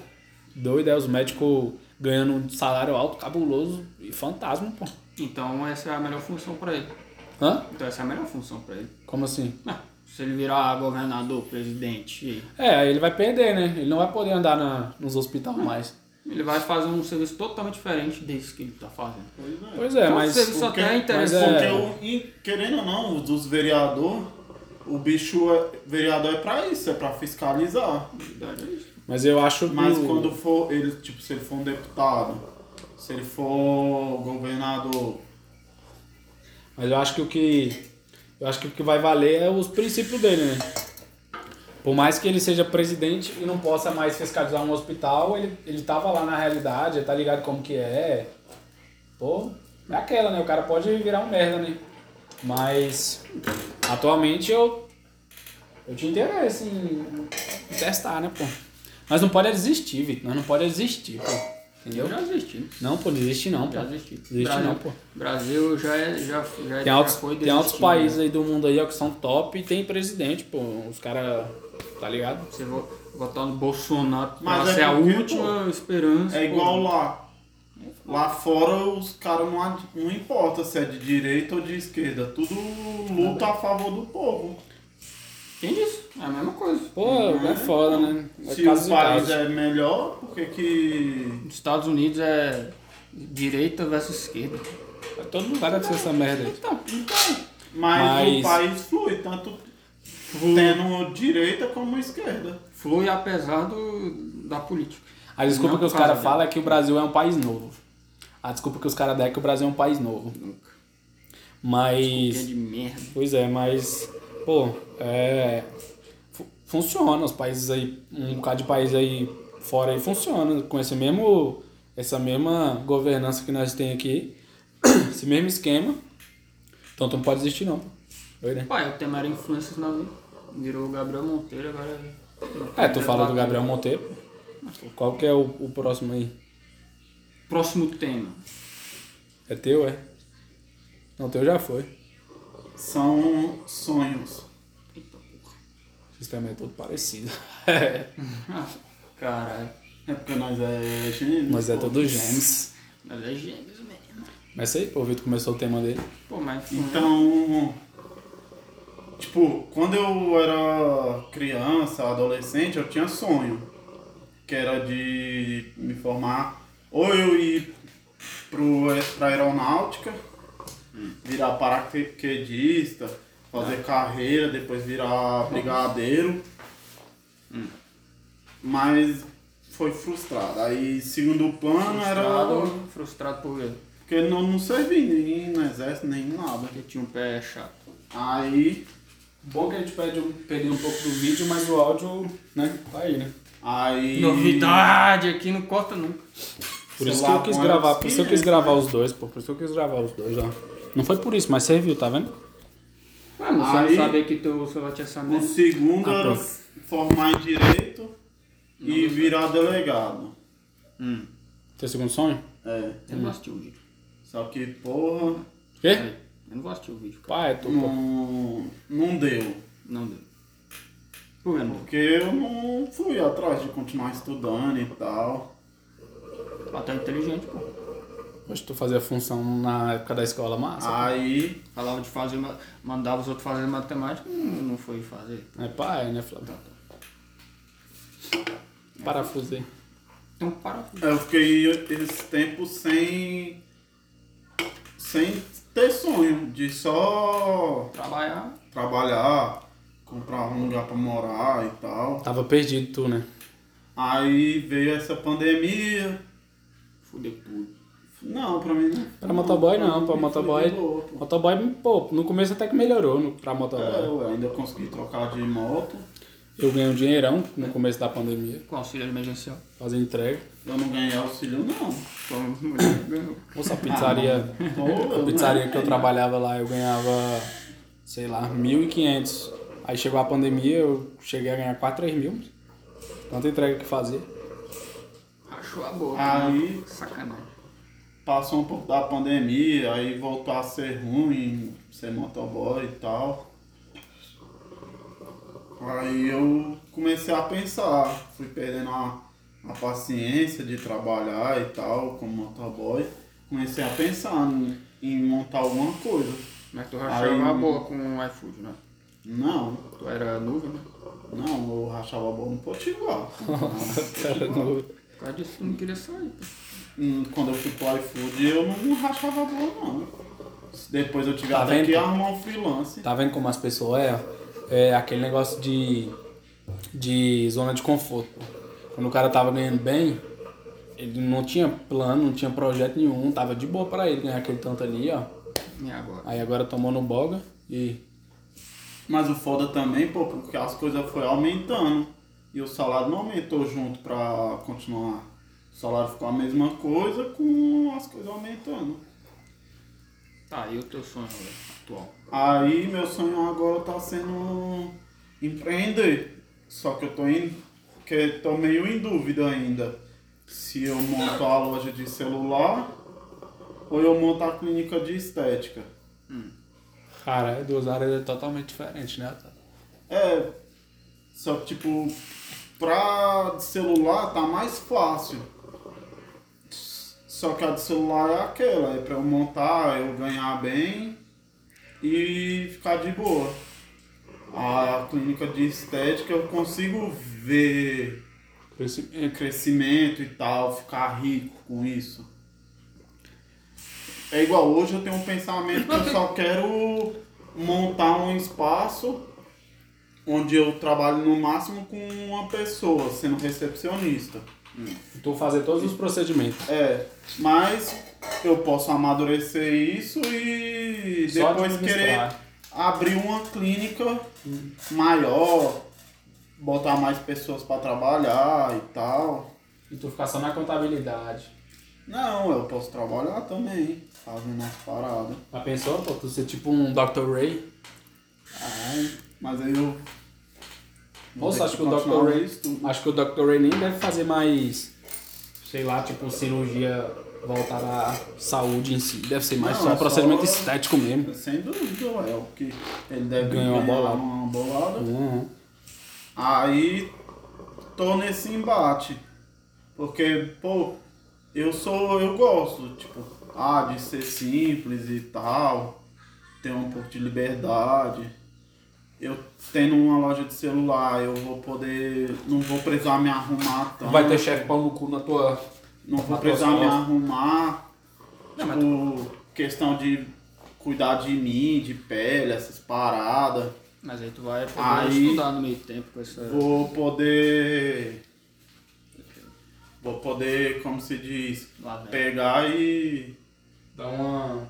doido, é, os médicos ganhando um salário alto, cabuloso e fantasma, pô. Então essa é a melhor função pra ele. Hã? Então essa é a melhor função pra ele. Como assim? Ah, se ele virar governador, presidente, É, aí ele vai perder, né? Ele não vai poder andar na, nos hospitais mais. Ele vai fazer um serviço totalmente diferente desse que ele tá fazendo. Pois é, Então, mas. se ele só Porque- tem interesse. mas é- Porque, o, e, querendo ou não, os dos vereadores, o bicho é, vereador é pra isso, é pra fiscalizar. Verdade, é isso. Mas eu acho que. Mas o- quando for, ele, tipo, se ele for um deputado, se ele for governador, Mas eu acho que o que. Eu acho que o que vai valer é os princípios dele, né? Por mais que ele seja presidente e não possa mais fiscalizar um hospital, ele, ele tava lá na realidade, tá ligado como que é. Pô, é aquela, né? O cara pode virar um merda, né? Mas atualmente eu. Eu tinha interesse em, em testar, né, pô? Mas não pode desistir, Vitor. Nós não pode desistir, pô. Entendeu? Eu já desisti. Não, pô, desiste não, pô. Já desisti. Desiste Brasil, não, pô. Brasil já é. Já, já, Tem já outros, foi tem outros países né? aí do mundo aí ó, que são top e tem presidente, pô. Os caras. Tá ligado? Você vo- votar no Bolsonaro Mas pra é ser a última esperança. é pô. igual lá. Lá fora os caras não, não importa se é de direita ou de esquerda, tudo luta a favor do povo. Quem disse? É a mesma coisa. Pô, é foda, né? É Se o país é melhor, por que que... Nos Estados Unidos é direita versus esquerda. Todo lugar deve ser essa merda aí. Então, então. Mas, Mas- o país flui, tanto tendo direita como esquerda. Flui apesar do, da política. A desculpa Não que os caras falam é que o Brasil é um país novo. A desculpa que os caras dão é que o Brasil é um país novo. Nunca. É Mas. de merda. Pois é, mas. Pô, é. fu- Funciona. Os países aí. Um bocado de país aí fora aí funciona. Com esse mesmo. Essa mesma governança que nós temos aqui. Esse mesmo esquema. Então tu não pode desistir não. Oi, né? Pai, o tema era influências na vida. Virou o Gabriel Monteiro, agora É, tu fala do Gabriel Monteiro. Qual que é o, o próximo aí? Próximo tema. É teu, é? Não, teu já foi. São sonhos. O sistema é todo parecido. Caralho. É porque nós é gêmeos. Mas é pô. todo gêmeos. Mas é gêmeos mesmo. Mas isso aí, pô, o Vitor começou o tema dele. Pô, mas. Então, tipo, quando eu era criança, adolescente, eu tinha sonho. Que era de me formar, ou eu ir pro, pra aeronáutica, virar paraquedista, fazer carreira, depois virar brigadeiro. Mas foi frustrado. Aí, segundo plano, era. Frustrado, frustrado por quê? Porque não, não servi nem no exército, nem nada. Porque tinha um pé chato. Aí. Bom que a gente perde, um- perdeu um pouco do vídeo, mas o áudio, né, tá aí, né? Aí. Novidade aqui não corta nunca. Por isso que eu quis gravar, por isso que eu quis é, gravar os dois, pô. Por isso que eu quis gravar os dois, ó. Não foi por isso, mas serviu, tá vendo? Mano, você Aí- não sabia que teu celular tinha essa O merda. segundo Ah, era pronto. formar em direito e virar delegado. Teu segundo sonho? É. Eu não vou assistir o vídeo. Só que, porra, Quê? Aí, Eu não vou assistir o vídeo. cara. Pai, tu, pô. não, não deu. Não deu. Por que não deu? Porque eu não fui atrás de continuar estudando e tal. Ah, tá inteligente, pô. Hoje tu fazia função na época da escola massa. Aí, Falava de fazer, ma- mandava os outros fazer matemática, não, não foi fazer. É pai, né, Flávio? Parafusei. Então para. eu fiquei esse tempo sem. sem ter sonho, de só Trabalhar. trabalhar, comprar um lugar pra morar e tal. Tava perdido tu, né? Aí veio essa pandemia. Fudeu tudo. Não, pra mim não. Pra motoboy não, pra Foi motoboy. boa, pô. Motoboy, pô, no começo até que melhorou no, pra É, motoboy. eu ainda consegui trocar de moto. Eu ganhei um dinheirão no começo da pandemia, Com auxílio emergencial. fazer entrega. Eu não ganhei auxílio, não. Moça, a pizzaria, Pô, a pizzaria que eu trabalhava lá, eu ganhava, sei lá, 1.500. Aí chegou a pandemia, eu cheguei a ganhar 4, 3 mil. Tanta entrega que fazia. Rachou a boca. Aí- né? Sacanagem. Passou um pouco da pandemia, aí voltou a ser ruim, ser motoboy e tal. Aí eu comecei a pensar, fui perdendo a, a paciência de trabalhar e tal, como motoboy. Comecei a pensar em, em montar alguma coisa. Mas tu rachava Aí- a boa com o iFood, né? Não, Tu era nuvem, né? não, eu rachava a bola no Potiguar. Cara, no- Por causa disso tu não queria sair. pô. Hum, Quando eu fui pro iFood, eu não rachava a bola, não. Depois eu tive Tá até vendo? que arrumar um freelance. Tá vendo como as pessoas é? É aquele negócio de, de zona de conforto. Quando o cara tava ganhando bem, ele não tinha plano, não tinha projeto nenhum, tava de boa pra ele ganhar aquele tanto ali, ó. E agora? Aí agora tomou no boga e. Mas o foda também, pô, porque as coisas foram aumentando. E o salário não aumentou junto pra continuar. O salário ficou a mesma coisa com as coisas aumentando. Tá, e o teu sonho atual? Aí meu sonho agora tá sendo empreender. Só que eu tô em. que tô meio em dúvida ainda. Se eu monto a loja de celular ou eu monto a clínica de estética. Cara, é duas áreas totalmente diferentes, né? É. Só que tipo, pra de celular tá mais fácil. Só que a de celular é aquela, é pra eu montar, eu ganhar bem e ficar de boa. A clínica de estética eu consigo ver Esse- crescimento e tal, ficar rico com isso. É igual hoje eu tenho um pensamento que eu só quero montar um espaço onde eu trabalho no máximo com uma pessoa, sendo recepcionista. Tu fazer todos os procedimentos. É, mas eu posso amadurecer isso e Só depois querer abrir uma clínica maior, botar mais pessoas para trabalhar e tal. E tu ficar só na contabilidade. Não, eu posso trabalhar também, fazendo as paradas. Já pensou, pô, tu ser tipo um Dr. Ray? Ai, mas aí eu. Moço, acho que o continuar Dr. Ray. Acho que o Dr. Ray nem deve fazer mais. Sei lá, tipo, cirurgia voltada à saúde em si. Deve ser mais Não, só é um procedimento só- estético mesmo. Sem dúvida, é o que ele deve Ganhou uma ganhar bolada. uma bolada. Uhum. Aí tô nesse embate. Porque, pô, eu sou. eu gosto, tipo, ah, de ser simples e tal. Ter um pouco de liberdade. Eu tendo uma loja de celular, eu vou poder. não vou precisar me arrumar tanto. Vai ter chefe pau no cu na tua. Não vou precisar me arrumar. Não, mas Tipo, questão de cuidar de mim, de pele, essas paradas. Mas aí tu vai poder Aí- estudar no meio tempo com essa. Vou poder. Vou poder, como se diz, pegar e. Dá uma.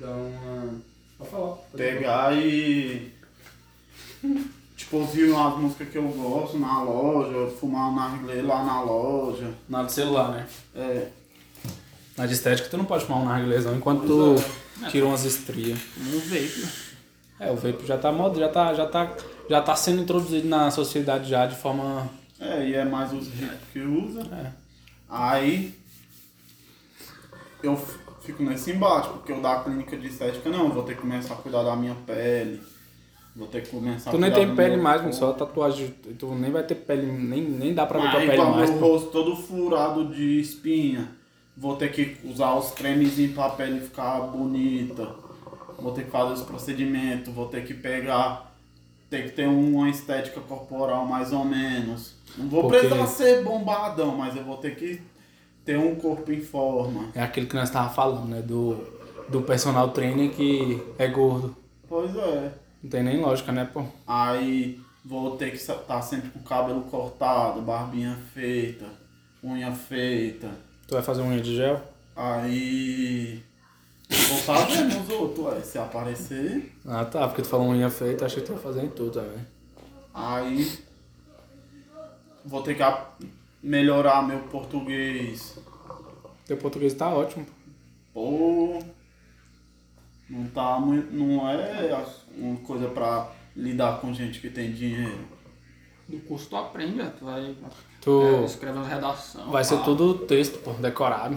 Dá uma. Pode falar. Pegar e. Tipo, ouvir umas músicas que eu gosto na loja, fumar um narguilé lá na loja. Na do celular, né? É. Na de estética tu não pode fumar um narguilezão enquanto tu tira umas estrias. Um veículo. É, o vape já tá moda, já tá, já tá, já tá sendo introduzido na sociedade já de forma. É, e é mais os ricos que usa. É. Aí eu fico nesse embate, porque eu da clínica de estética não, eu vou ter que começar a cuidar da minha pele. Vou ter que começar Tu nem tem pele mais, mano, só tatuagem. Tu nem vai ter pele, nem, nem dá pra ver tua Aí, pele mais. meu rosto todo furado de espinha. Vou ter que usar os cremezinhos pra pele ficar bonita. Vou ter que fazer os procedimentos. Vou ter que pegar. Ter que ter uma estética corporal mais ou menos. Não vou Porque- precisar ser bombadão, mas eu vou ter que ter um corpo em forma. É aquilo que nós tava falando, né? Do, do personal trainer que é gordo. Pois é. Não tem nem lógica, né, pô? Aí vou ter que estar sempre com o cabelo cortado, barbinha feita, unha feita. Tu vai fazer unha de gel? Aí. Vou fazer nos outros, ué, se aparecer. Ah tá, porque tu falou unha feita, achei que tu ia fazer em tudo, velho. Aí. Vou ter que melhorar meu português. Teu português tá ótimo. pô. Pô. Não tá muito. Não é uma coisa pra lidar com gente que tem dinheiro. Do curso tu aprende, tu vai. Tu é, escreve uma redação. vai ser pá. tudo texto, pô, decorado.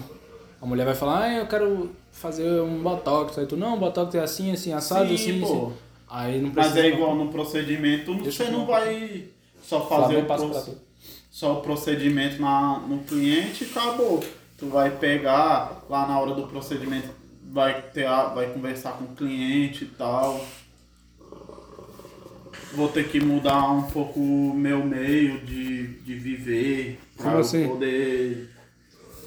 A mulher vai falar, ah, eu quero fazer um botox. Aí tu, não, botox é assim, assim, assado, Sim, assim, pô. assim. Aí não Mas precisa. é igual no procedimento, Deixa você não vai só fazer o, passa pro- pra tu. só o procedimento na, no cliente e acabou. Tu vai pegar lá na hora do procedimento, vai, ter a- vai conversar com o cliente e tal. Vou ter que mudar um pouco o meu meio de, de viver eu assim? poder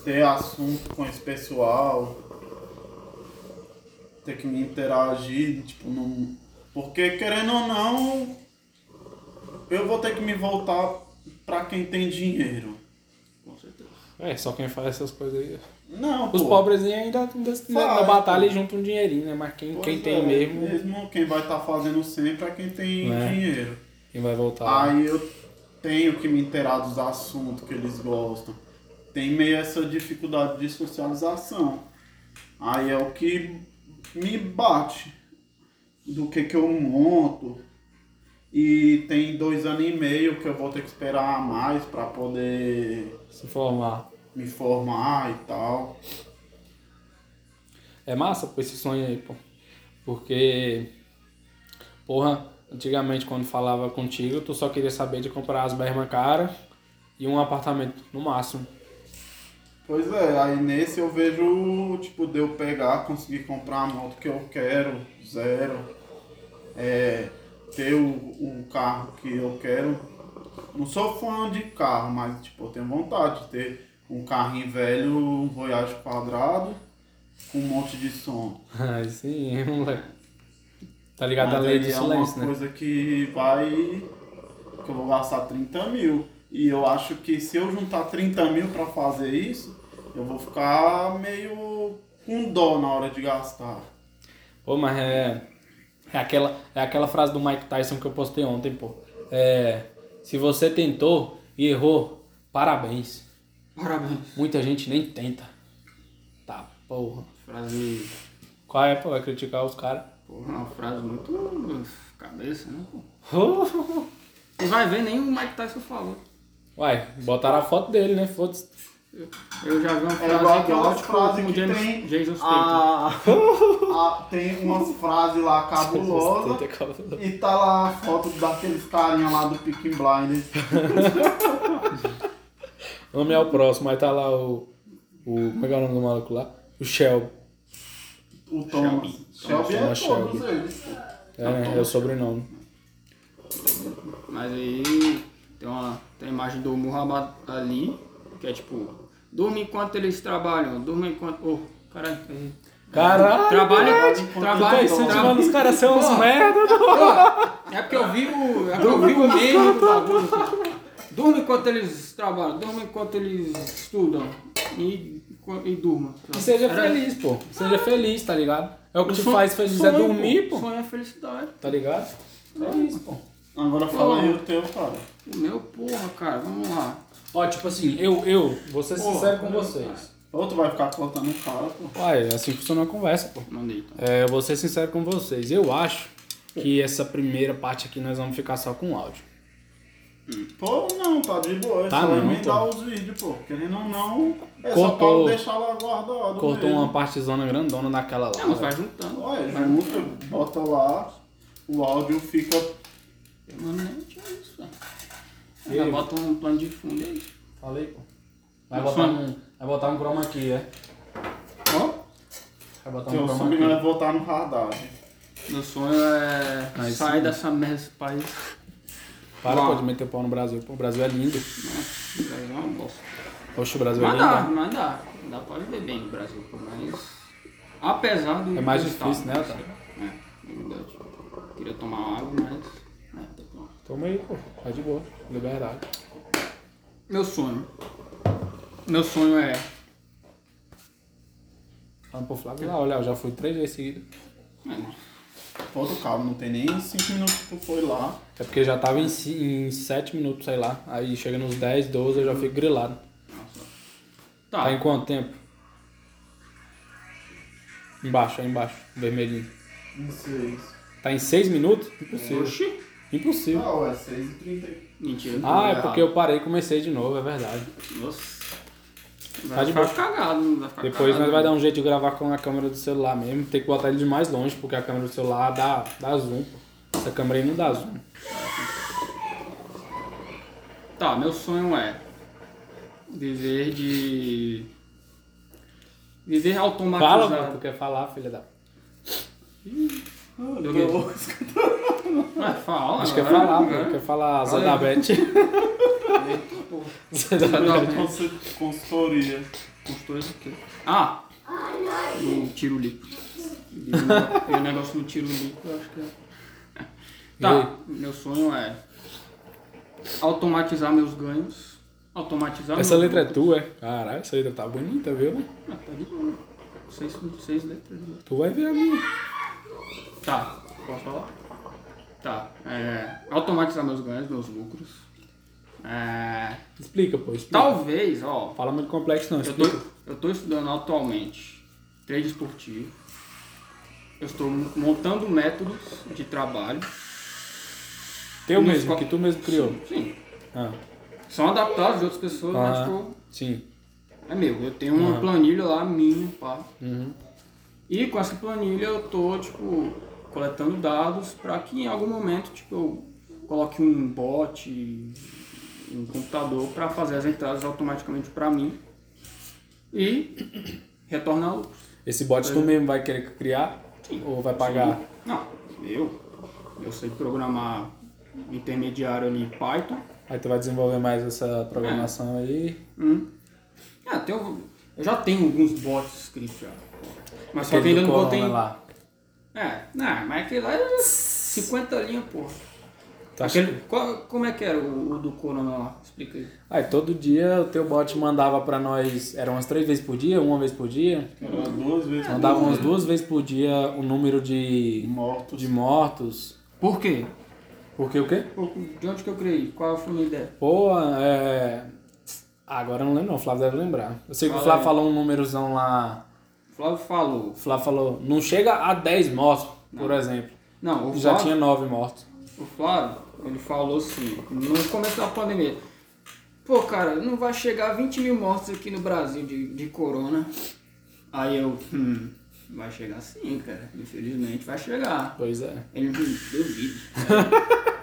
ter assunto com esse pessoal. Ter que me interagir, tipo, não. Porque querendo ou não, eu vou ter que me voltar pra quem tem dinheiro. É, só quem faz essas coisas aí. Não, Os pô. pobrezinhos ainda, ainda na Faz, batalha pô. juntam um dinheirinho, né? Mas quem, Pois quem tem é, mesmo, Mesmo quem vai estar fazendo sempre é quem tem É. dinheiro. quem vai voltar. Aí eu tenho que me inteirar dos assuntos que eles gostam. Tem meio essa dificuldade de socialização. Aí é o que me bate do que, que eu monto. E tem dois anos e meio que eu vou ter que esperar mais para poder Se formar. Me formar e tal. É massa, pô, esse sonho aí, pô. Porque, porra, antigamente quando falava contigo, tu só queria saber de comprar as bermas caras e um apartamento, no máximo. Pois é, aí nesse eu vejo, tipo, de eu pegar, conseguir comprar a moto que eu quero, zero. É, ter o, o carro que eu quero. Não sou fã de carro, mas tipo, eu tenho vontade de ter um carrinho velho, um Voyage quadrado, com um monte de som. Aí sim, moleque. Tá ligado Mas a lei aí do é uma silêncio, né? coisa que vai. que eu vou gastar 30 mil. E eu acho que se eu juntar 30 mil pra fazer isso, eu vou ficar meio com dó na hora de gastar. Pô, mas é. É aquela, é aquela frase do Mike Tyson que eu postei ontem, pô. É. Se você tentou e errou, parabéns. Parabéns. Muita gente nem tenta. Tá, porra. Frase. Qual é, pô? Vai criticar os caras? Porra, uma frase muito. cabeça, né, pô? Tu vai ver, nem o Mike Tyson falou. Uai, botaram a foto dele, né? Foda-se. Eu já vi uma É frase igual igual, aquelas tipo, frases como que James, tem Jason Statham. a, a- tem umas frases lá cabulosas e tá lá a foto daqueles carinha lá do Picking Blinders. O nome é o próximo, aí tá lá o. o como é que é o nome do maluco lá? O Shelby. O Thomas. Shelby é Thomas todos Shelby. eles. É, né? É o sobrenome. Mas aí tem uma, tem a imagem do Muhammad Ali, que é tipo, durma enquanto eles trabalham, durma enquanto. Oh, caralho. Caralho! Trabalha, trabalha, os caras ser uns merda. É porque eu vi o. É porque eu vi o meme do bagulho. cara. Durma enquanto eles trabalham, durma enquanto eles estudam. E, e durma. E seja Era- feliz, pô. Seja feliz, tá ligado? É o que O te faz feliz, sonho, é dormir, pô. Sonho é felicidade. Tá ligado? É isso, pô. Agora fala aí o teu, cara. O meu, porra, cara, vamos lá. Ó, tipo assim, eu, eu, vou ser Porra. sincero com vocês. Ou tu vai ficar cortando o cara, pô. Uai, é assim que funciona a conversa, pô. Mandei então. É, eu vou ser sincero com vocês. Eu acho que essa primeira parte aqui nós vamos ficar só com áudio. Pô, não, tá de boa. É Tá só não, emendar pô. os vídeos, pô. Querendo ou não, é Cortou- só pra deixar lá guardado. Cortou mesmo. uma partezona grandona daquela lá. Não, mas velho. vai juntando. Olha, junta, bota lá, o áudio fica. Mano, nem tinha isso, velho. E Já bota um plano de fundo aí. Falei, pô. Vai botar um, vai botar um chroma aqui, é? Ó, Vai botar teu um chroma sonho é aqui. voltar no radar. Meu sonho é sair dessa merda desse país. Para, Ó. pô, de meter o pau no Brasil. Pô, o Brasil é lindo. Nossa, Brasil é uma bosta. Poxa, o Brasil é Mas dá, lindo. mas dá. Dá pra viver bem no Brasil, mas. Apesar do. É mais difícil, né, Otávio? É, é verdade. Queria tomar água, mas. É, tá bom. Toma aí, pô. Tá de boa. Liberdade. Meu sonho. Meu sonho é. Fala pro Flávio lá, olha, eu já fui três vezes seguidas. Mano, Pô, do calma, não tem nem 5 minutos que tu foi lá. É porque já tava em, ci- em 7 minutos, sei lá. Aí chega nos 10, 12, eu já fico grilado. nossa. Tá, Tá. em quanto tempo? Embaixo, aí embaixo, vermelhinho. Não sei. Tá em 6 minutos? Impossível. Oxi. Impossível. Não, é 6 e 30. Mentira. Ah, é tô porque eu parei e comecei de novo, é verdade. errado. Nossa. Tá Vai de boa. cagado, vai ficar Depois cagado. nós vai dar um jeito de gravar com a câmera do celular mesmo. Tem que botar ele de mais longe, porque a câmera do celular dá, dá zoom. Essa câmera aí não dá zoom. Tá, meu sonho é viver de. Viver automatizado. Fala, mano, tu quer falar, filha da. Do quê? Ué, fala. Acho que quer agora, falar, né? mano. Quer falar Beth. Consul- Consultoria. Custou isso aqui. Ah! No tiro líquido. E o negócio no tiro líquido, eu acho que é. Tá, meu sonho é automatizar meus ganhos automatizar Essa letra é tua, é? Caralho, essa letra tá bonita, viu? Ah, tá de boa. Seis, seis letras. né? Tu vai ver a minha. Tá, posso falar? Tá. É, automatizar meus ganhos, meus lucros. É, Explica, pô, explica. talvez, ó, Fala muito complexo não, eu tô, explica. eu tô estudando atualmente trade esportivo. Eu estou montando métodos de trabalho. Teu mesmo, esco- que tu mesmo criou. Sim. Ah, São adaptados de outras pessoas, mas Ah. tipo, sim. é meu. Eu tenho uma planilha lá minha, pá. Uhum. E com essa planilha eu tô, tipo, coletando dados para que em algum momento, tipo, eu coloque um bot, um computador para fazer as entradas automaticamente para mim e retornar lucros. Esse bot tu mesmo vai querer criar? Sim. Ou vai pagar? Não, eu, eu sei programar intermediário ali Python. Aí tu vai desenvolver mais essa programação aí. Hum. Ah, tem, eu já tenho alguns bots escritos já. Mas só que Aquele ainda não botei. lá. É, não, mas aquele lá é 50 linhas. Tu acha Aquele, qual- como é que era o, o do Corona lá? Explica aí. Aí todo dia o teu bot mandava pra nós, eram umas três vezes por dia, uma vez por dia. Era duas vezes Mandava por umas dia. duas vezes por dia o número de, mortos. de mortos. Por quê? Porque o quê? Pô, De onde que eu criei? Qual foi a minha ideia? Pô, é. Agora eu não lembro não, o Flávio deve lembrar. Eu sei que o Fala Flávio aí. falou um númerozão lá. O Flávio falou. O Flávio falou, não chega a 10 mortos, por exemplo. Não, o Já Flávio, tinha 9 mortos. o Flávio, ele falou assim, no começo da pandemia. Pô, cara, não vai chegar a 20 mil mortos aqui no Brasil de, de corona. Aí eu, hum, vai chegar sim, cara. Infelizmente vai chegar. Pois é. Ele, duvido.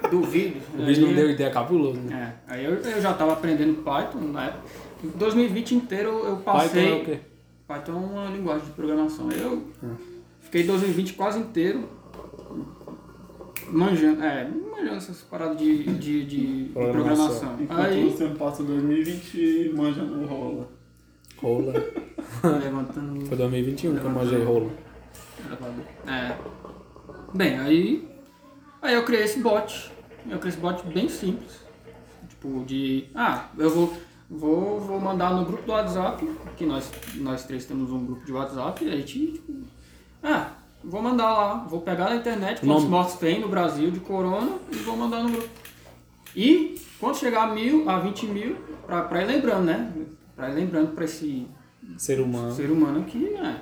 É, duvido. O bicho não deu ideia cabuloso, né? É, aí eu, eu já estava aprendendo Python na época. Em 2020 inteiro eu Python passei. é o quê? Python é uma linguagem de programação. Eu fiquei 2020 quase inteiro manjando, é, manjando essas paradas de, de, de, de Programação. Enquanto Aí, você passa 2020 e manja no rola. Rola. levantando Foi 2021 que eu manjei gravador. É. Bem, aí. Aí eu criei esse bot. Eu criei esse bot bem simples. Tipo, de. Ah, eu vou. Vou, vou mandar no grupo do WhatsApp, que nós, nós três temos um grupo de WhatsApp, e a gente, tipo, ah, vou mandar lá, vou pegar na internet quantos Nome. mortos tem no Brasil de corona e vou mandar no grupo. E quando chegar a mil, a 20 mil, pra, pra ir lembrando, né? Pra ir lembrando pra esse Ser humano. ser humano aqui, né?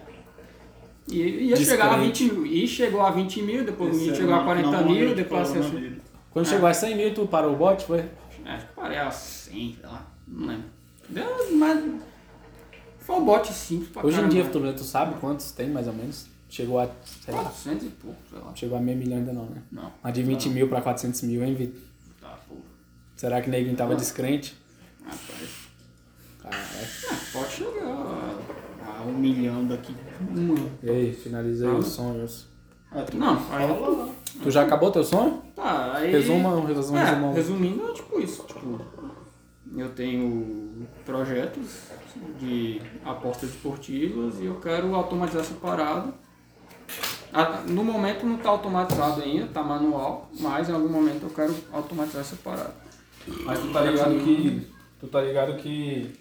E ia chegar a 20 Descrente. mil. E chegou a 20 mil, depois Esse chegou a ano que 40 não morreu mil, de depois a 60. coronavírus. Quando chegou a 100 mil, tu parou o bot, foi? Acho que parei a 100, sei lá. Não lembro. Deu, mas. Foi um bot simples pra Hoje em dia, tu, tu sabe quantos tem, mais ou menos? Chegou a, sei lá, 400 e pouco, sei lá. chegou a meio milhão ainda não, né? Não. Mas de 20 mil pra 400 mil, hein, Vitor? Tá, pô. Será que neguinho tava descrente? Rapaz. Caralho. Ah, pode chegar a, um milhão daqui. Uma. E aí, finalizei Ah. os sonhos. Ah, tu Não, aí lá. Tu já acabou teu sonho? Tá, aí. Resuma, um resumão, É, resumão. resumindo, é tipo isso. Tipo, eu tenho projetos de apostas esportivas e eu quero automatizar essa parada. Ah, No momento não está automatizado ainda, está manual, mas em algum momento eu quero automatizar essa parada. Mas tu tá ligado que. Tu tá ligado que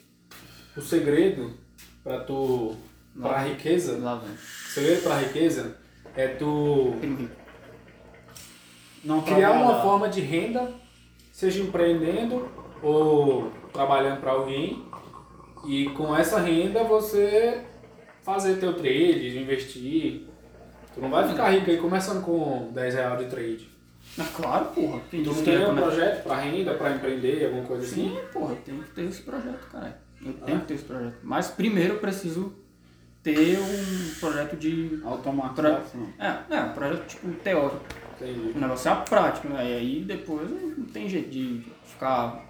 o segredo pra tu. pra riqueza. Lá vem. O segredo pra riqueza é tu. Não criar uma forma de renda, seja empreendendo ou trabalhando para alguém, e com essa renda você fazer teu trade, investir. Tu não vai ficar rico aí começando com 10 reais de trade. Mas claro, porra. Quem Tu não tem um começar- projeto para renda, para empreender, alguma coisa assim? Sim, porra, tenho que ter esse projeto, cara. Eu tenho que ter esse projeto. Mas primeiro eu preciso ter um projeto de. Automatização. É, é, um projeto tipo teórico. Entendi. O negócio é a prática, né? E aí depois não tem jeito de ficar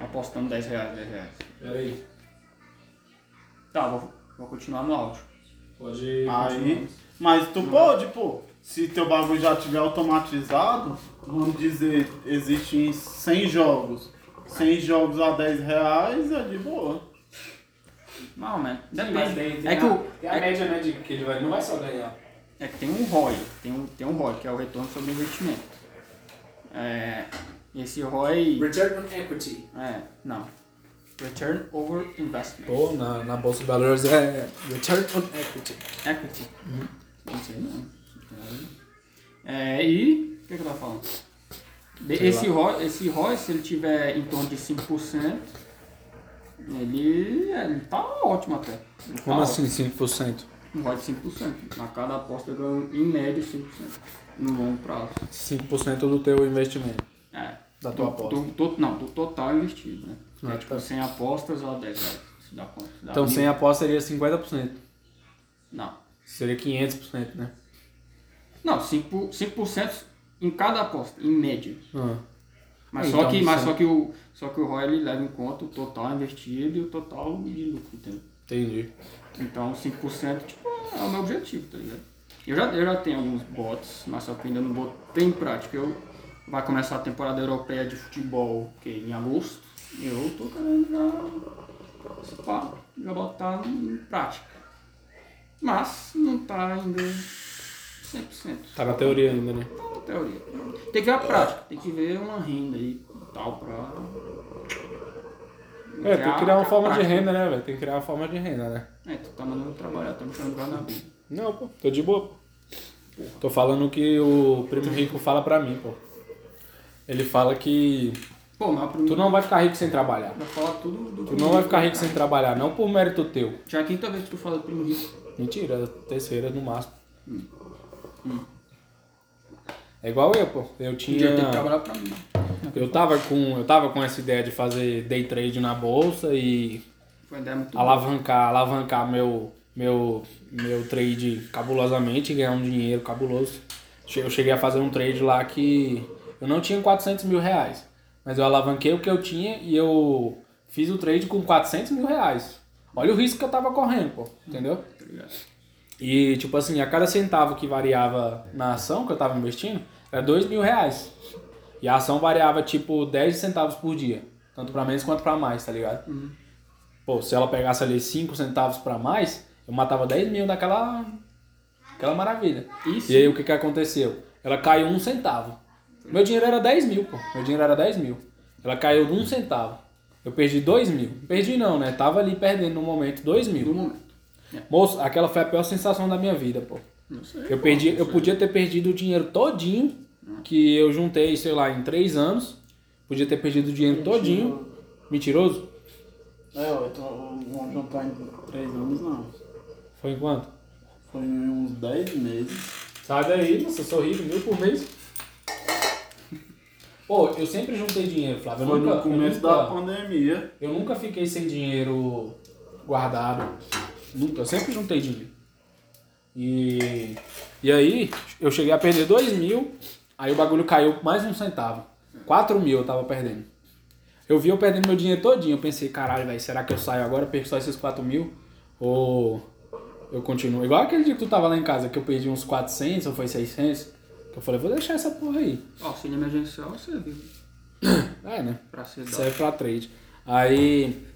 apostando 10 reais, 10 reais. Peraí. Tá, vou, vou continuar no áudio. Pode. Aí, mas tu pode, pô. Se teu bagulho já tiver automatizado, vamos dizer, existem 100 jogos. 100 jogos a 10 reais é de boa. Não, né? Depende. tem, tem é, que a, o, tem a é, média, né, de que ele vai, não vai só ganhar. é que tem um ROI. Tem um, tem um ROI, que é o retorno sobre investimento. É, esse ROI. Return on equity. É, não. Return over investment. Pô, na, na Bolsa de Valores é Return on Equity. Equity. Não sei não. É, e. O que, que eu tava falando? Sei esse, ROI, esse ROI, se ele tiver em torno de 5%, ele, ele tá ótimo até. Ele Como tá assim 5%? Um ROI de 5%. A cada aposta eu ganho em média 5%. No longo prazo. 5% do teu investimento. É. Da tua Do- aposta. do- do- não, do total investido, né? Ah, é tipo tá. 100 apostas a 10 reais. Se dá conta. Dá Então mil. sem aposta seria 50%. Não. Seria 500%, né? Não, 5%, 5% em cada aposta, em média. Ah. Mas, Então, só, que, mas só, que o, só que o ROI ele leva em conta o total investido e o total de lucro, entendeu? Entendi. Então 5% tipo, é o meu objetivo, tá ligado? Eu já, eu já tenho alguns bots, mas só que ainda não botei em prática. Eu, vai começar a temporada europeia de futebol que, em agosto. Eu tô querendo já, pá, já botar em prática. Mas não tá ainda 100%. Tá na teoria ainda, né? Na teoria. Tem que ver a prática, tem que ver uma renda aí e tal pra. É, tem que criar uma forma de prática. renda, né, velho? Tem que criar uma forma de renda, né? É, tu tá mandando trabalhar, tá me chamando lá na vida. Não, pô, tô de boa. pô. Tô falando o que o primo rico fala pra mim, pô. Ele fala que Pô, mas pro tu não vai ficar rico sem trabalhar. Vai falar tudo do Tu não vai ficar rico sem trabalhar, não por mérito teu. Já é a quinta vez que tu fala do primo rico. Mentira, terceira no máximo. É igual eu, pô. Eu Um dia tem que tinha. trabalhar pra mim. Eu tava com. Eu tava com essa ideia de fazer day trade na bolsa e Foi uma ideia muito boa. alavancar, alavancar meu, meu, meu trade cabulosamente e ganhar um dinheiro cabuloso. Eu cheguei a fazer um trade lá que eu não tinha 400 mil reais, mas eu alavanquei o que eu tinha e eu fiz o trade com 400 mil reais. Olha o risco que eu tava correndo, pô, entendeu? E, tipo assim, a cada centavo que variava na ação que eu tava investindo, era 2 mil reais. E a ação variava, tipo, 10 centavos por dia. Tanto pra menos quanto pra mais, tá ligado? Pô, se ela pegasse ali 5 centavos pra mais, eu matava 10 mil daquela aquela maravilha. Isso. E aí o que que aconteceu? Ela caiu um centavo. Meu dinheiro era 10 mil, pô. Meu dinheiro era 10 mil. Ela caiu de um centavo. Eu perdi 2 mil. Perdi não, né? Tava ali perdendo no momento 2 mil. No momento. Moço, aquela foi a pior sensação da minha vida, pô. Não sei. Eu perdi, eu podia ter perdido o dinheiro todinho que eu juntei, sei lá, em três anos. Podia ter perdido o dinheiro todinho. Mentiroso? É, eu tô, vamos juntar em três anos, não. Foi em quanto? Foi em uns 10 meses. Sai daí, sou rico, mil por mês. Pô, eu sempre juntei dinheiro, Flávio. Eu Foi nunca, no começo eu da nunca, pandemia. eu nunca fiquei sem dinheiro guardado. Nunca, eu sempre juntei dinheiro. E, e aí, eu cheguei a perder dois mil, aí o bagulho caiu mais um centavo. Quatro mil eu tava perdendo. Eu vi eu perdendo meu dinheiro todinho. Eu pensei, caralho, velho, será que eu saio agora, perco só esses 4 mil? Ou eu continuo? Igual aquele dia que tu tava lá em casa, que eu perdi uns 400 ou foi 600. Eu falei, vou deixar essa porra aí. Auxílio emergencial você viu. É, né? Pra ser. Serve pra trade. Aí,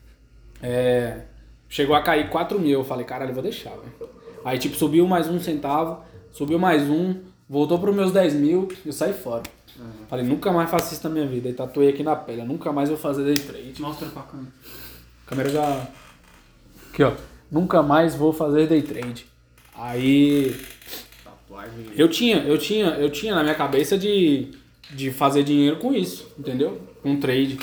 é, chegou a cair 4 mil. Eu falei, caralho, eu vou deixar, velho. Aí, tipo, subiu mais um centavo, subiu mais um, voltou pros meus 10 mil, eu saí fora. Falei, nunca mais faço isso na minha vida. E tatuei aqui na pele, eu nunca mais vou fazer day trade. Mostra pra câmera. A câmera já. Aqui, ó. Nunca mais vou fazer day trade. Aí. Eu tinha, eu tinha, eu tinha na minha cabeça de, de fazer dinheiro com isso, entendeu? Com trade.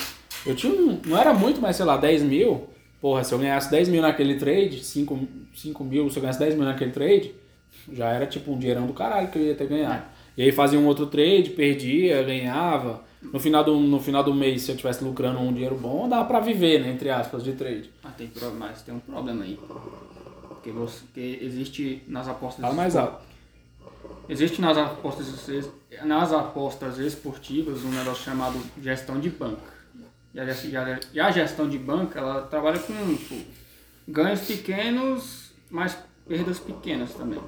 Eu tinha um, não era muito, mas sei lá, 10 mil. Porra, se eu ganhasse 10 mil naquele trade, 5, 5 mil, se eu ganhasse 10 mil naquele trade, já era tipo um dinheirão do caralho que eu ia ter ganhado. E aí fazia um outro trade, perdia, ganhava. No final do, no final do mês, se eu tivesse lucrando um dinheiro bom, dava pra viver, né, entre aspas, de trade. Ah, tem, pro- mas tem um problema aí. Porque, você, porque existe nas apostas. Fala mais alto. Existe nas apostas, nas apostas esportivas um negócio chamado gestão de banca. E a, ges- e a- a gestão de banca, ela trabalha com tipo, ganhos pequenos, mas perdas pequenas também.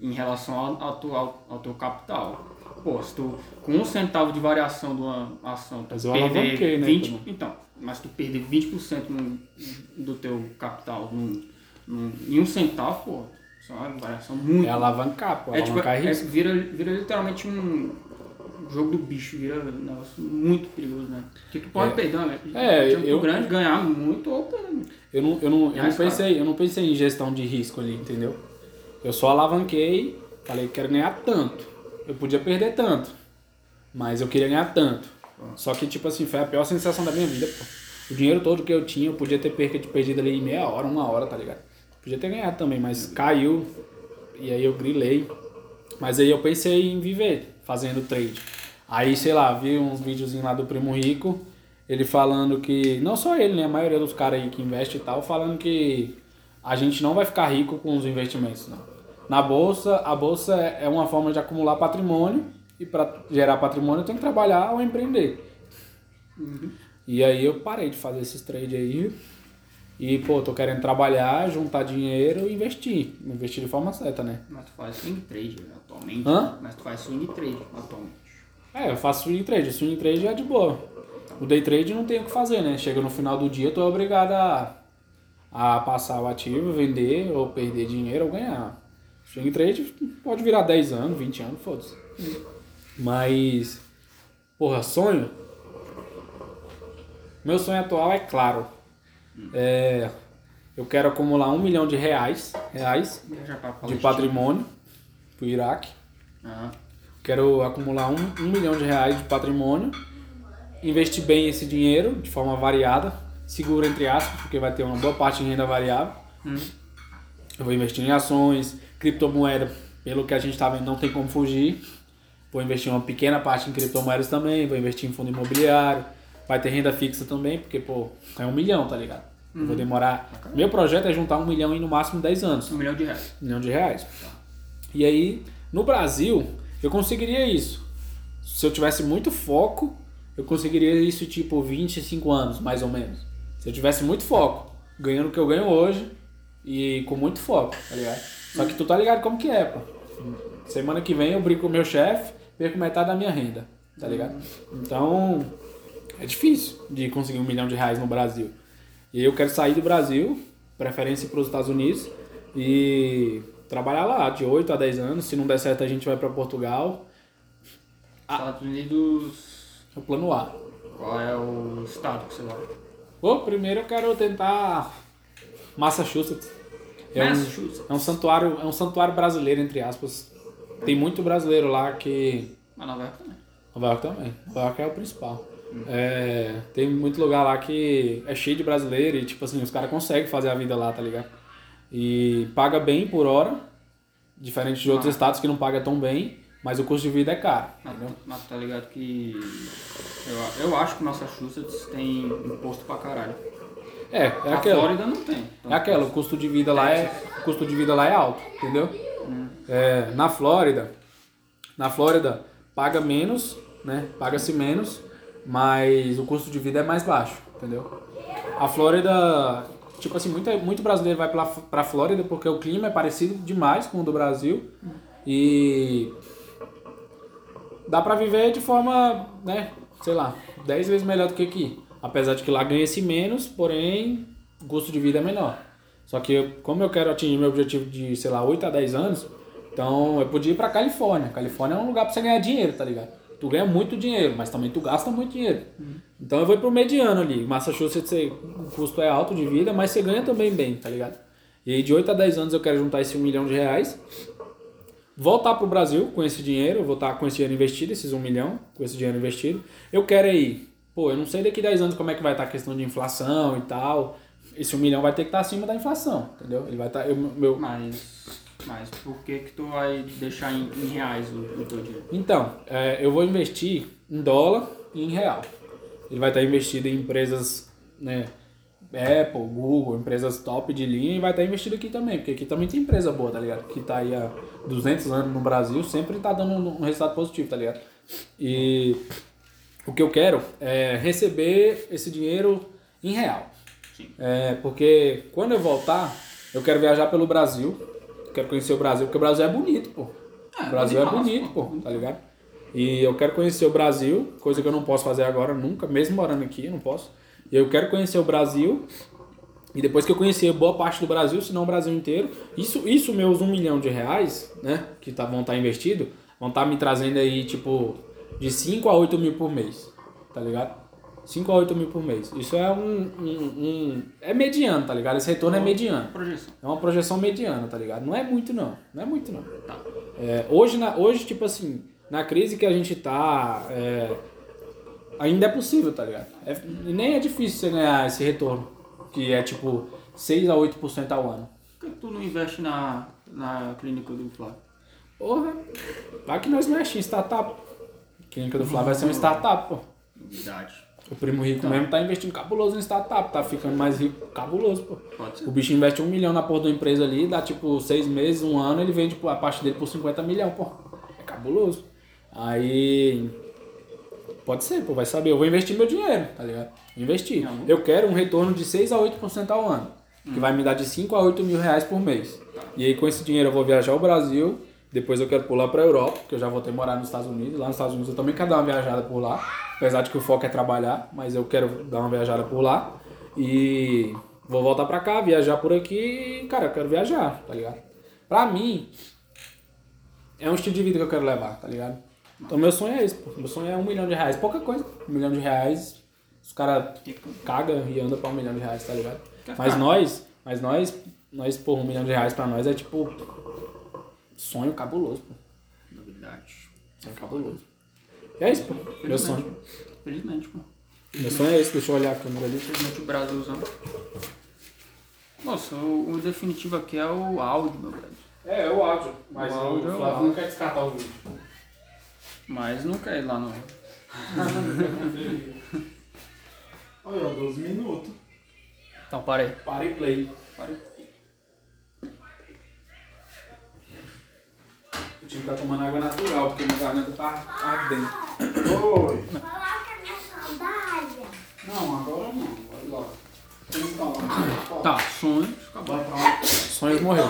Em relação ao, ao, teu- ao, ao teu capital. Pô, se tu, com um centavo de variação de uma ação, tu Mas né, 20, também. então, mas tu perder 20% no, do teu capital num, num, em um centavo, pô, é uma variação muito É alavancar, pô, é, tipo, alavancar é é, risco. vira, vira literalmente um. jogo do bicho, vira um negócio muito perigoso, né? Porque tu pode É. perder uma É, time eu- grande, ganhar muito ou perder. Eu não, eu não, eu não pensei, eu não pensei em gestão de risco ali, entendeu? Eu só alavanquei, falei que quero ganhar tanto. Eu podia perder tanto, mas eu queria ganhar tanto. Só que, tipo assim, foi a pior sensação da minha vida, pô. O dinheiro todo que eu tinha, eu podia ter perca de perdido ali em meia hora, uma hora, tá ligado? Podia ter ganhado também, mas caiu. E aí eu grilei. Mas aí eu pensei em viver fazendo trade. Aí, sei lá, vi uns videozinhos lá do Primo Rico, ele falando que, não só ele, né, a maioria dos caras aí que investe e tal, falando que a gente não vai ficar rico com os investimentos, não. Na bolsa, a bolsa é é uma forma de acumular patrimônio e para gerar patrimônio tem que trabalhar ou empreender. E aí eu parei de fazer esses trades aí. E, pô, tô querendo trabalhar, juntar dinheiro e investir. Investir de forma certa, né? Mas tu faz swing trade né, atualmente. Hã? Mas tu faz swing trade atualmente. É, eu faço swing trade. Swing trade é de boa. O day trade não tem o que fazer, né? Chega no final do dia, tu é obrigado a, a passar o ativo, vender, ou perder dinheiro ou ganhar. Swing trade pode virar 10 anos, 20 anos, foda-se. Mas, porra, sonho? Meu sonho atual é claro. É, eu quero acumular um milhão de reais, reais de patrimônio pro Iraque. Ah, Quero acumular um, um milhão de reais de patrimônio, investir bem esse dinheiro de forma variada, seguro entre aspas, porque vai ter uma boa parte em renda variável. hum. Eu vou investir em ações, criptomoeda, pelo que a gente está vendo, não tem como fugir. Vou investir uma pequena parte em criptomoedas também, vou investir em fundo imobiliário, vai ter renda fixa também, porque, pô, é um milhão, tá ligado? Eu vou demorar. Meu projeto é juntar um milhão em no máximo 10 anos Um milhão de reais. um milhão de reais. E aí, no Brasil, eu conseguiria isso. Se eu tivesse muito foco, eu conseguiria isso tipo 25 anos, mais ou menos. Se eu tivesse muito foco, ganhando o que eu ganho hoje e com muito foco, tá ligado? Só que tu tá ligado como que é, pô. Semana que vem eu brinco com o meu chefe, perco metade da minha renda, tá ligado? Então, é difícil de conseguir um milhão de reais no Brasil. E eu quero sair do Brasil, preferência para os Estados Unidos, e trabalhar lá de 8 a 10 anos. Se não der certo, a gente vai para Portugal. Estados Unidos. É o plano A. Qual é o estado que você vai? Pô, primeiro eu quero tentar Massachusetts. É um, Massachusetts. é um santuário, é um santuário brasileiro entre aspas. Tem muito brasileiro lá que Mas Nova York também. Nova York também. Nova York é o principal. É, tem muito lugar lá que é cheio de brasileiro e, tipo assim, os caras conseguem fazer a vida lá, tá ligado? E paga bem por hora, diferente de outros Ah. estados que não paga tão bem, mas o custo de vida é caro, Mas, mas tá ligado que. Eu, eu acho que Massachusetts tem imposto pra caralho. É, é a aquela. Flórida não tem. Então, É aquela, o custo de vida lá é, o custo de vida lá é alto, entendeu? É, na Flórida, na Flórida paga menos, né? Paga-se menos, mas o custo de vida é mais baixo, entendeu? A Flórida, tipo assim, muita, muito brasileiro vai pra, pra Flórida porque o clima é parecido demais com o do Brasil e dá pra viver de forma, né, sei lá, 10 vezes melhor do que aqui. Apesar de que lá ganha-se menos, porém o custo de vida é menor. Só que como eu quero atingir meu objetivo de, sei lá, 8 a 10 anos, então eu podia ir pra Califórnia. Califórnia é um lugar pra você ganhar dinheiro, tá ligado? Tu ganha muito dinheiro, mas também tu gasta muito dinheiro. Então eu vou pro mediano ali. Massachusetts o custo é alto de vida, mas você ganha também bem, tá ligado? E aí de 8 a 10 anos eu quero juntar esse 1 milhão de reais voltar pro Brasil com esse dinheiro, voltar com esse dinheiro investido, esses 1 milhão, com esse dinheiro investido. Eu quero aí, pô, eu não sei daqui 10 anos como é que vai estar a questão de inflação e tal. Esse 1 milhão vai ter que estar acima da inflação, entendeu? Ele vai estar. eu- meu, Mas. Mas por que que tu vai deixar em, em reais o, o teu dinheiro? Então, é, eu vou investir em dólar e em real. Ele vai estar investido em empresas, né? Apple, Google, empresas top de linha e vai estar investido aqui também, porque aqui também tem empresa boa, tá ligado? Que tá aí há 200 anos no Brasil, sempre tá dando um resultado positivo, tá ligado? E o que eu quero é receber esse dinheiro em real. Sim. É, porque quando eu voltar, eu quero viajar pelo Brasil, quero conhecer o Brasil, porque o Brasil é bonito, pô. É, o Brasil é bonito, bonito, pô. pô, tá ligado? E eu quero conhecer o Brasil, coisa que eu não posso fazer agora nunca, mesmo morando aqui, eu não posso. E eu quero conhecer o Brasil, e depois que eu conhecer boa parte do Brasil, se não o Brasil inteiro, isso, isso meus um milhão de reais, né, que tá, vão estar investidos, vão estar me trazendo aí, tipo, de 5 a 8 mil por mês, tá ligado? 5 a 8 mil por mês. Isso é um, um, um- É mediano, tá ligado? Esse retorno é mediano. Projeção. É uma projeção mediana, tá ligado? Não é muito não. Não é muito não. É, hoje, na, hoje, tipo assim, na crise que a gente tá, é, ainda é possível, tá ligado? É- nem é difícil você ganhar esse retorno, que é tipo 6 a 8% ao ano. Por que tu não investe na, na clínica do Flávio? Porra, vai que nós mexemos em startup. Clínica do Flávio vai ser uma startup, pô. Novidade. O primo rico mesmo tá investindo cabuloso em startup, tá ficando mais rico, cabuloso, pô. Pode ser. O bicho investe um milhão na porra da empresa ali, dá tipo seis meses, um ano, ele vende a parte dele por 50 milhões, pô. É cabuloso. Aí. Pode ser, pô, vai saber. Eu vou investir meu dinheiro, tá ligado? Investir. Não. Eu quero um retorno de 6 a 8% ao ano. Que vai me dar de 5 a 8 mil reais por mês. E aí com esse dinheiro eu vou viajar ao Brasil. Depois eu quero pular pra Europa, porque eu já vou ter morar nos Estados Unidos. Lá nos Estados Unidos eu também quero dar uma viajada por lá. Apesar de que o foco é trabalhar, mas eu quero dar uma viajada por lá. E vou voltar pra cá, viajar por aqui. Cara, eu quero viajar, tá ligado? Pra mim, é um estilo de vida que eu quero levar, tá ligado? Então meu sonho é esse, pô. Meu sonho é um milhão de reais. Pouca coisa. Um milhão de reais, os caras cagam e andam pra um milhão de reais, tá ligado? Mas nós, mas nós, nós, pô, um milhão de reais pra nós é tipo. Sonho cabuloso, pô. Novidade. Sonho cabuloso. E é isso, pô. Meu sonho. Felizmente. Felizmente, pô. Meu sonho é esse, deixa eu olhar a câmera ali. Felizmente o Brasilzão. Nossa, o, o definitivo aqui é o áudio, meu velho. É, é o áudio. Mas O áudio é o Flávio áudio. não quer descartar o vídeo. Mas não quer ir lá no. Olha, 12 minutos. Então parei. Para e play. Parei. O time tá tomando água natural, porque minha garganta tá ardendo. Oi. Não, agora não. Vai lá. Então, Tá, sonhos. Acabou. Sonhos morreu.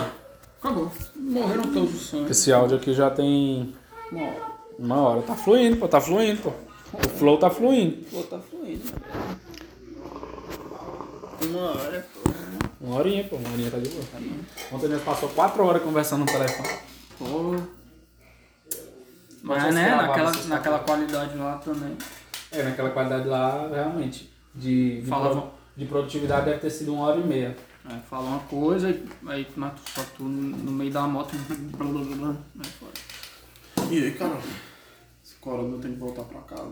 Acabou. Morreram todos os sonhos. Esse áudio aqui já tem Uma hora. uma hora. Tá fluindo, pô, tá fluindo, pô. O flow tá fluindo. Pô, tá fluindo. Uma hora, pô. Uma horinha, pô, uma horinha tá de boa. Ontem nós passou quatro horas conversando no telefone. Pô. Mas né, naquela, naquela qualidade lá também. É, naquela qualidade lá, realmente. De, de, Falava- pro- de produtividade deve ter sido uma hora e meia. Aí fala uma coisa, aí, mas tu- só tu no meio da moto. Blá, blá, blá, blá, aí fora. E aí, cara? Esse corona eu tenho que voltar pra casa.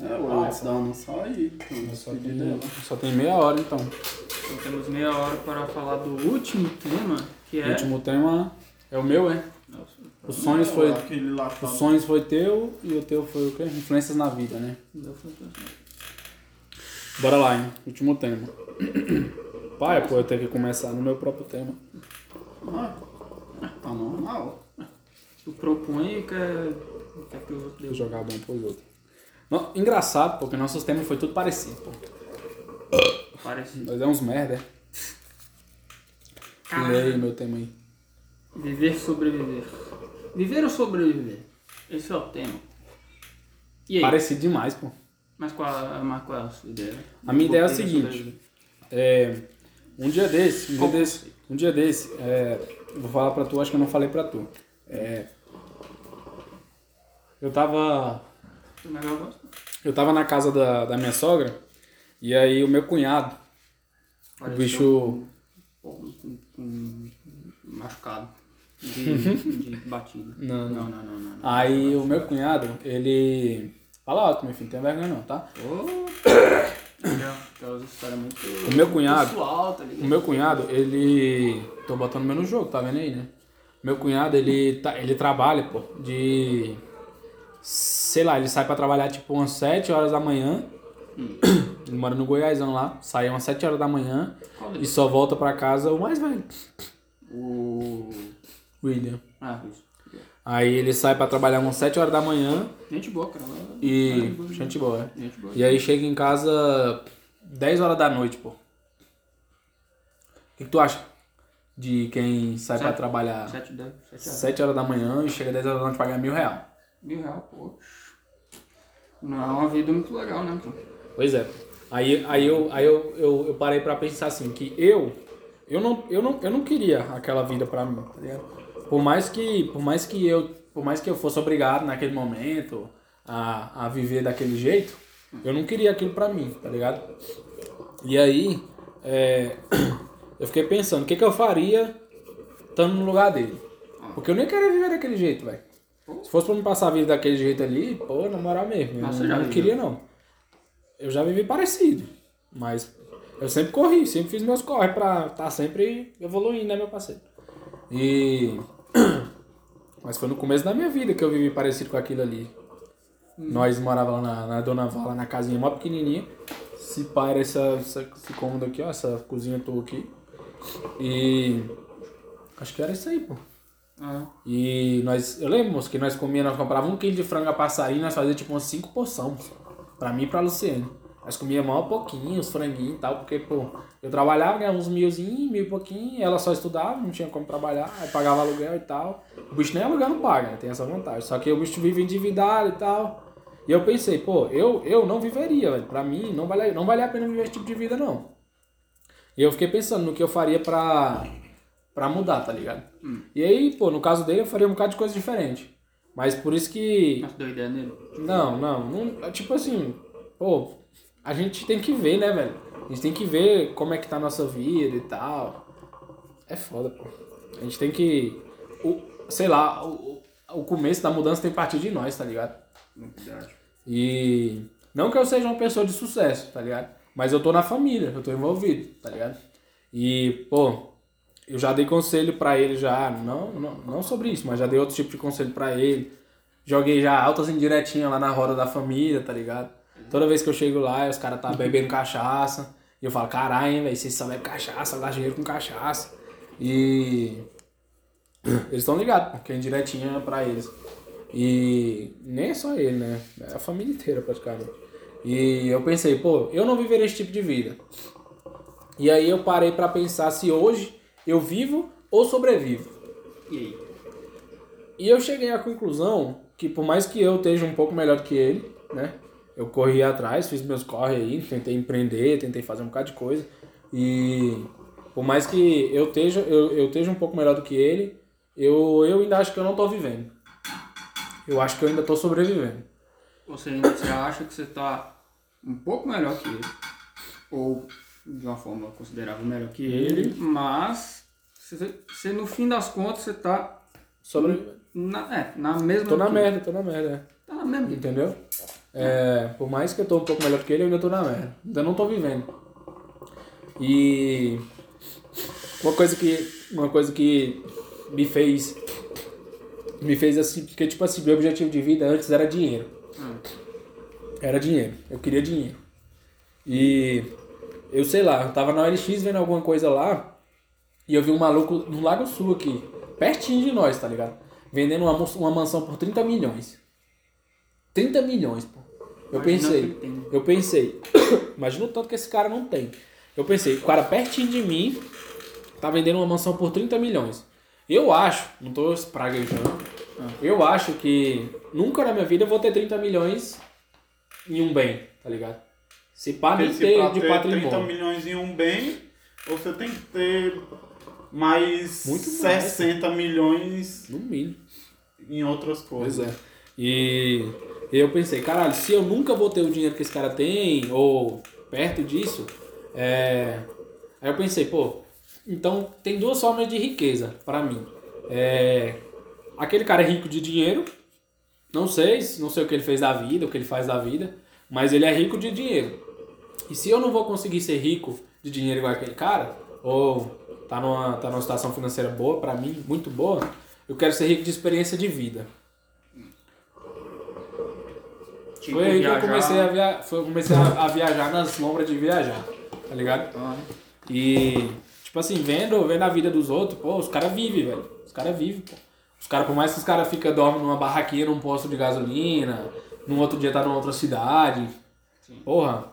É, o Alex dá uma sair. Só Pedir tem, só tem meia hora então. Então temos meia hora para falar do último tema, que O é. último tema é o meu, é? Nossa, Os sonhos foi. Lá Os sonhos foi teu e o teu foi o quê? Influências na vida, né? Bora lá, hein? Último tema. Pai, pô, eu tenho que começar no meu próprio tema. Ah, tá normal. Tu propõe e quer, quer que os outros Vou dê. jogar bom pros outros. Não, engraçado, porque nossos temas foi tudo parecido, pô. Parecido. Nós é uns merda, é? Lê aí meu tema aí. Viver, sobreviver. Viver ou sobreviver? Esse é o tema. E aí? Parecido demais, pô. Mas qual, a- mas qual é a sua ideia? A minha ideia é o ou seguinte. É, um dia desse, um dia desse, um dia desse, é, vou falar pra tu, acho que eu não falei pra tu. É, eu tava, O eu tava na casa da, da minha sogra e aí o meu cunhado, o Pareceu bicho, um, um- um machucado. De, de batida. Não, não, não, não. não, não. aí o meu cunhado, ele, fala alto, meu filho, não tem vergonha não, tá? Histórias muito. O meu cunhado- Pessoal, tá? O meu cunhado, ele. Tô botando meu no jogo, tá vendo aí, né? Meu cunhado, ele, tá, ele trabalha, pô, de. Sei lá, ele sai pra trabalhar tipo umas 7 horas da manhã. Ele mora no Goiásão lá, sai umas 7 horas da manhã e só volta pra casa o mais velho, O. William. Ah, isso. Aí ele sai pra trabalhar umas 7 horas da manhã Gente boa, cara. e. Gente boa, é. Gente boa. E aí chega em casa 10 horas da noite, pô. O que, que tu acha de quem sai pra trabalhar 7, 10, 7 7 horas da manhã e chega 10 horas da noite pagar mil real? Mil real, pô. Não é uma vida muito legal, né, pô? Pois é. Aí, aí, eu, aí eu, eu, eu parei pra pensar assim, que eu, eu não, eu não, eu não queria aquela vida pra mim, tá ligado? Por mais que, por mais que eu por mais que eu fosse obrigado naquele momento a, a viver daquele jeito, eu não queria aquilo pra mim, tá ligado? E aí, é, eu fiquei pensando, o que, que eu faria estando no lugar dele? Porque eu nem queria viver daquele jeito, velho. Se fosse pra me passar a vida daquele jeito ali, pô, na moral mesmo, eu Mas não, não queria não. Eu já vivi parecido, mas eu sempre corri, sempre fiz meus corre pra estar sempre evoluindo, né, meu parceiro? E. Mas foi no começo da minha vida que eu vivi parecido com aquilo ali. Nós morávamos lá na, na Dona Vala, na casinha mó pequenininha. Esse pai era essa, essa, esse cômodo aqui, ó, essa cozinha tua aqui. E. Acho que era isso aí, pô. Ah, E nós, eu lembro, moço, que nós comíamos, nós comprávamos um quilo de frango a passarinho, nós fazíamos tipo umas 5 porções. Pra mim e pra Luciane. Nós comíamos mal pouquinho, os franguinhos e tal, porque, pô, eu trabalhava, ganhava uns milzinhos, mil e pouquinho, ela só estudava, não tinha como trabalhar, aí pagava aluguel e tal. O bicho nem aluguel não paga, né? Tem essa vantagem. Só que o bicho vive endividado e tal. E eu pensei, pô, eu, eu não viveria, velho. Pra mim, não vale, não vale a pena viver esse tipo de vida, não. E eu fiquei pensando no que eu faria pra, pra mudar, tá ligado? E aí, pô, no caso dele, eu faria um bocado de coisa diferente. Mas por isso que. ideia nele? Não, não, não. Tipo assim, pô, a gente tem que ver, né, velho? A gente tem que ver como é que tá a nossa vida e tal. É foda, pô. A gente tem que. O, sei lá, o, o começo da mudança tem que partir de nós, tá ligado? Verdade. E não que eu seja uma pessoa de sucesso, tá ligado? Mas eu tô na família, eu tô envolvido, tá ligado? E, pô, eu já dei conselho pra ele já, não, não, não sobre isso, mas já dei outro tipo de conselho pra ele. Joguei já altas indiretinhas lá na roda da família, tá ligado? Toda vez que eu chego lá, os caras tá bebendo cachaça. E eu falo, caralho, velho, vocês só bebem cachaça, gasta dinheiro com cachaça. E eles estão ligados, porque é indiretinha pra eles. E nem é só ele, né? É a família inteira praticamente. E eu pensei, pô, eu não viveria esse tipo de vida. E aí eu parei pra pensar se hoje eu vivo ou sobrevivo. E aí? E eu cheguei à conclusão que por mais que eu esteja um pouco melhor que ele, né? Eu corri atrás, fiz meus corre aí, tentei empreender, tentei fazer um bocado de coisa. E por mais que eu esteja, eu, eu esteja um pouco melhor do que ele, eu, eu ainda acho que eu não tô vivendo. Eu acho que eu ainda tô sobrevivendo. Você ainda você acha que você tá um pouco melhor que ele. Ou de uma forma considerável melhor que ele, mas você, você, no fim das contas você tá Sobrevivendo. na, é, na mesma. Tô na que- merda, tô na merda. é. Tá na mesma. Entendeu? É, por mais que eu tô um pouco melhor que ele, eu ainda tô na merda. Ainda não tô vivendo. E uma coisa que uma coisa que me fez me fez assim, porque tipo assim, meu objetivo de vida antes era dinheiro. Hum. Era dinheiro. Eu queria dinheiro. E eu sei lá, eu tava na OLX vendo alguma coisa lá e eu vi um maluco no Lago Sul aqui, pertinho de nós, tá ligado? Vendendo uma, uma mansão por 30 milhões. 30 milhões, pô. Eu Imagina pensei, eu pensei, imagina o tanto que esse cara não tem. Eu pensei, o cara pertinho de mim tá vendendo uma mansão por 30 milhões. Eu acho, não tô espraguejando, eu acho que nunca na minha vida eu vou ter 30 milhões em um bem, tá ligado? Se pá, nem ter de ter 30 patrimônio. milhões em um bem, você tem que ter mais Muito mais. 60 milhões No mínimo. em outras Pois coisas. é. E eu pensei, caralho, se eu nunca vou ter o dinheiro que esse cara tem, ou perto disso, é... aí eu pensei, pô, então tem duas formas de riqueza pra mim. É... Aquele cara é rico de dinheiro, não sei, não sei o que ele fez da vida, o que ele faz da vida, mas ele é rico de dinheiro. E se eu não vou conseguir ser rico de dinheiro igual aquele cara, ou tá numa, tá numa situação financeira boa pra mim, muito boa, eu quero ser rico de experiência de vida. Tipo, Foi aí que eu comecei a, via... foi, comecei a, a viajar nas lombras de viajar, tá ligado? Ah, E, tipo assim, vendo, vendo a vida dos outros, pô, os caras vivem, velho. Os caras vivem, pô. Os caras, por mais que os caras ficam, dormem numa barraquinha, num posto de gasolina, num outro dia tá numa outra cidade. Porra,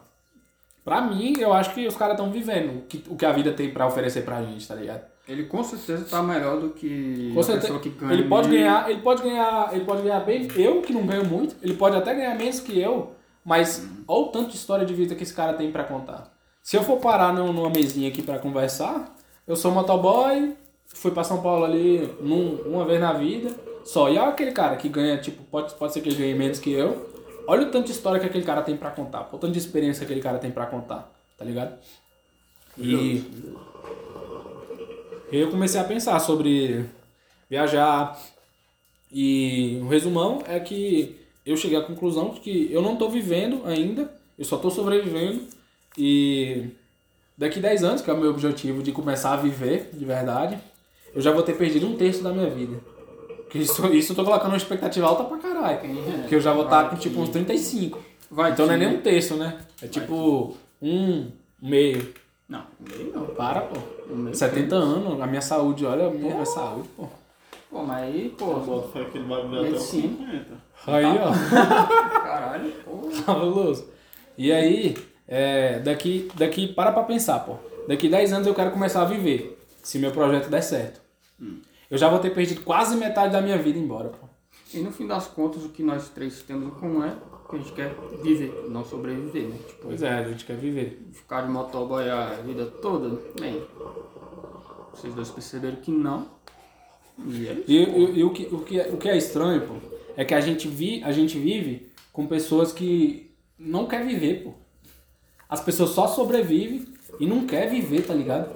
pra mim, eu acho que os caras estão vivendo o que, o que a vida tem pra oferecer pra gente, tá ligado? Ele com certeza tá melhor do que Com a certeza. pessoa que ganha. Ele pode ganhar, ele pode ganhar, ele pode ganhar bem, eu que não ganho muito, ele pode até ganhar menos que eu, mas olha o tanto de história de vida que esse cara tem pra contar. Se eu for parar num- numa mesinha aqui pra conversar, eu sou motoboy, fui pra São Paulo ali num- uma vez na vida, Só. E olha aquele cara que ganha, tipo, pode, pode ser que ele ganhe menos que eu. Olha o tanto de história que aquele cara tem pra contar. O tanto de experiência que aquele cara tem pra contar. Tá ligado? E. Eu comecei a pensar sobre viajar. E o resumão é que eu cheguei à conclusão de que eu não tô vivendo ainda, eu só tô sobrevivendo. E daqui 10 anos, que é o meu objetivo de começar a viver de verdade, eu já vou ter perdido um terço da minha vida. Que Isso, isso eu tô colocando uma expectativa alta pra caralho. Que eu já vou estar com tipo uns 35. Vai Então não é nem um terço, né? É tipo um meio. Não, meio não. Para, pô. Um meio 70 anos, a minha saúde, olha a minha saúde, pô. Pô, mas aí, Eu pô, boto fé que ele vai viver até os Medicina. 50. Aí, ó. caralho, pô. Fabuloso. E aí, é, daqui, daqui, para pra pensar, pô. Daqui 10 anos eu quero começar a viver, se meu projeto der certo. Eu já vou ter perdido quase metade da minha vida embora, pô. E no fim das contas, o que nós três temos em comum é que a gente quer viver, não sobreviver, né? Tipo, Pois é, a gente quer viver. ficar de motoboy a vida toda, bem, vocês dois perceberam que não. E é. E, e- e o, que, o, que é, o que é estranho, pô, é que a gente, vi, a gente vive com pessoas que não quer viver, pô. As pessoas só sobrevivem e não quer viver, tá ligado?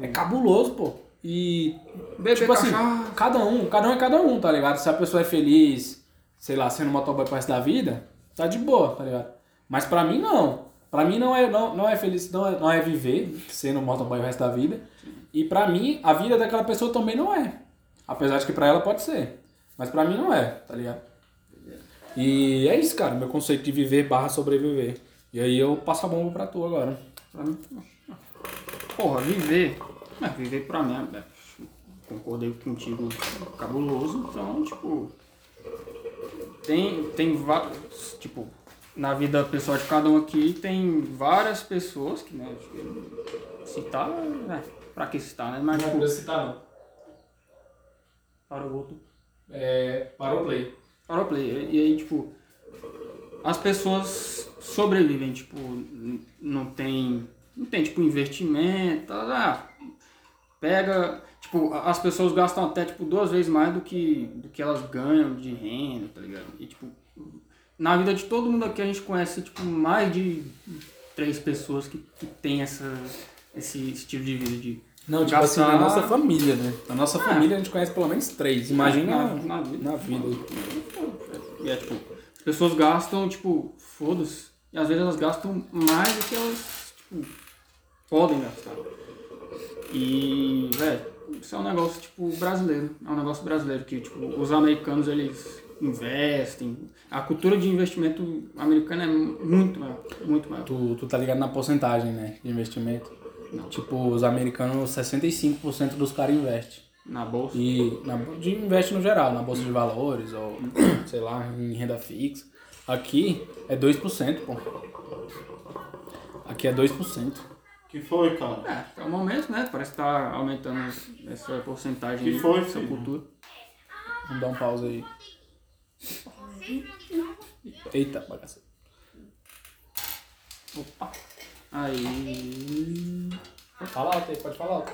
É cabuloso, pô. E. Beber tipo assim, cada um, cada um é cada um, tá ligado? Se a pessoa é feliz, sei lá, sendo motoboy pro resto da vida, tá de boa, tá ligado? Mas pra mim não. Pra mim não é, não, não é feliz, não é, não é viver sendo motoboy o resto da vida. E pra mim, a vida daquela pessoa também não é. Apesar de que pra ela pode ser. Mas pra mim não é, tá ligado? E é isso, cara, meu conceito de viver barra sobreviver. E aí eu passo a bomba pra tu agora. Pra mim, porra, viver. Mas viver pra mim, é, concordei contigo, cabuloso. Então, tipo. Tem, tem vários. Tipo, na vida pessoal de cada um aqui, tem várias pessoas que, né? Citar, né? Pra que citar, né? Mas, tipo, citar não. para o outro. É, para o play. Para o play. E aí, tipo, as pessoas sobrevivem, tipo, não tem, não tem, tipo, investimento, tá, ah, pega, tipo, as pessoas gastam até, tipo, duas vezes mais do que, do que elas ganham de renda, tá ligado? E, tipo, na vida de todo mundo aqui a gente conhece, tipo, mais de três pessoas que, que tem essa, esse estilo de vida de Não, tipo assim, gastar- na nossa família, né? Na nossa É. família a gente conhece pelo menos três. Imagina na, na, na vida. na vida. E é tipo, as pessoas gastam, tipo, foda-se. E às vezes elas gastam mais do que elas, tipo, podem gastar. E, velho, isso é um negócio, tipo, brasileiro. É um negócio brasileiro que, tipo, os americanos, eles investem. A cultura de investimento americana é muito maior, muito maior. Tu, tu tá ligado na porcentagem, né? De investimento. Não. Tipo, os americanos, 65% dos caras investem. Na bolsa. E na, de investe no geral, na bolsa de valores ou, sei lá, em renda fixa. Aqui é 2%, pô. Aqui é 2%. Que foi, cara? É, é o momento, né? Parece que tá aumentando essa porcentagem Que foi, dessa filho? cultura. Vamos dar um pause aí. Eita, bagaça. Opa. Aí. Fala alto aí, pode falar alto.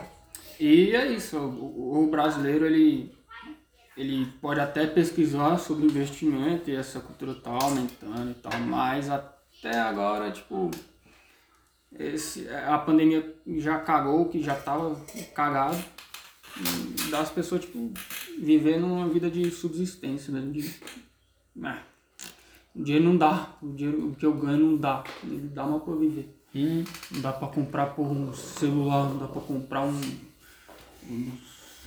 E é isso, o, o brasileiro ele, ele pode até pesquisar sobre investimento e essa cultura tá aumentando e tal, mas até agora, tipo, esse, a pandemia já cagou, que já tava cagado, das pessoas, tipo, vivendo uma vida de subsistência, né? De, ah, o dinheiro não dá, o dinheiro o que eu ganho não dá, não dá mais pra viver. Hum, Não dá pra comprar por um celular, não dá pra comprar um, um-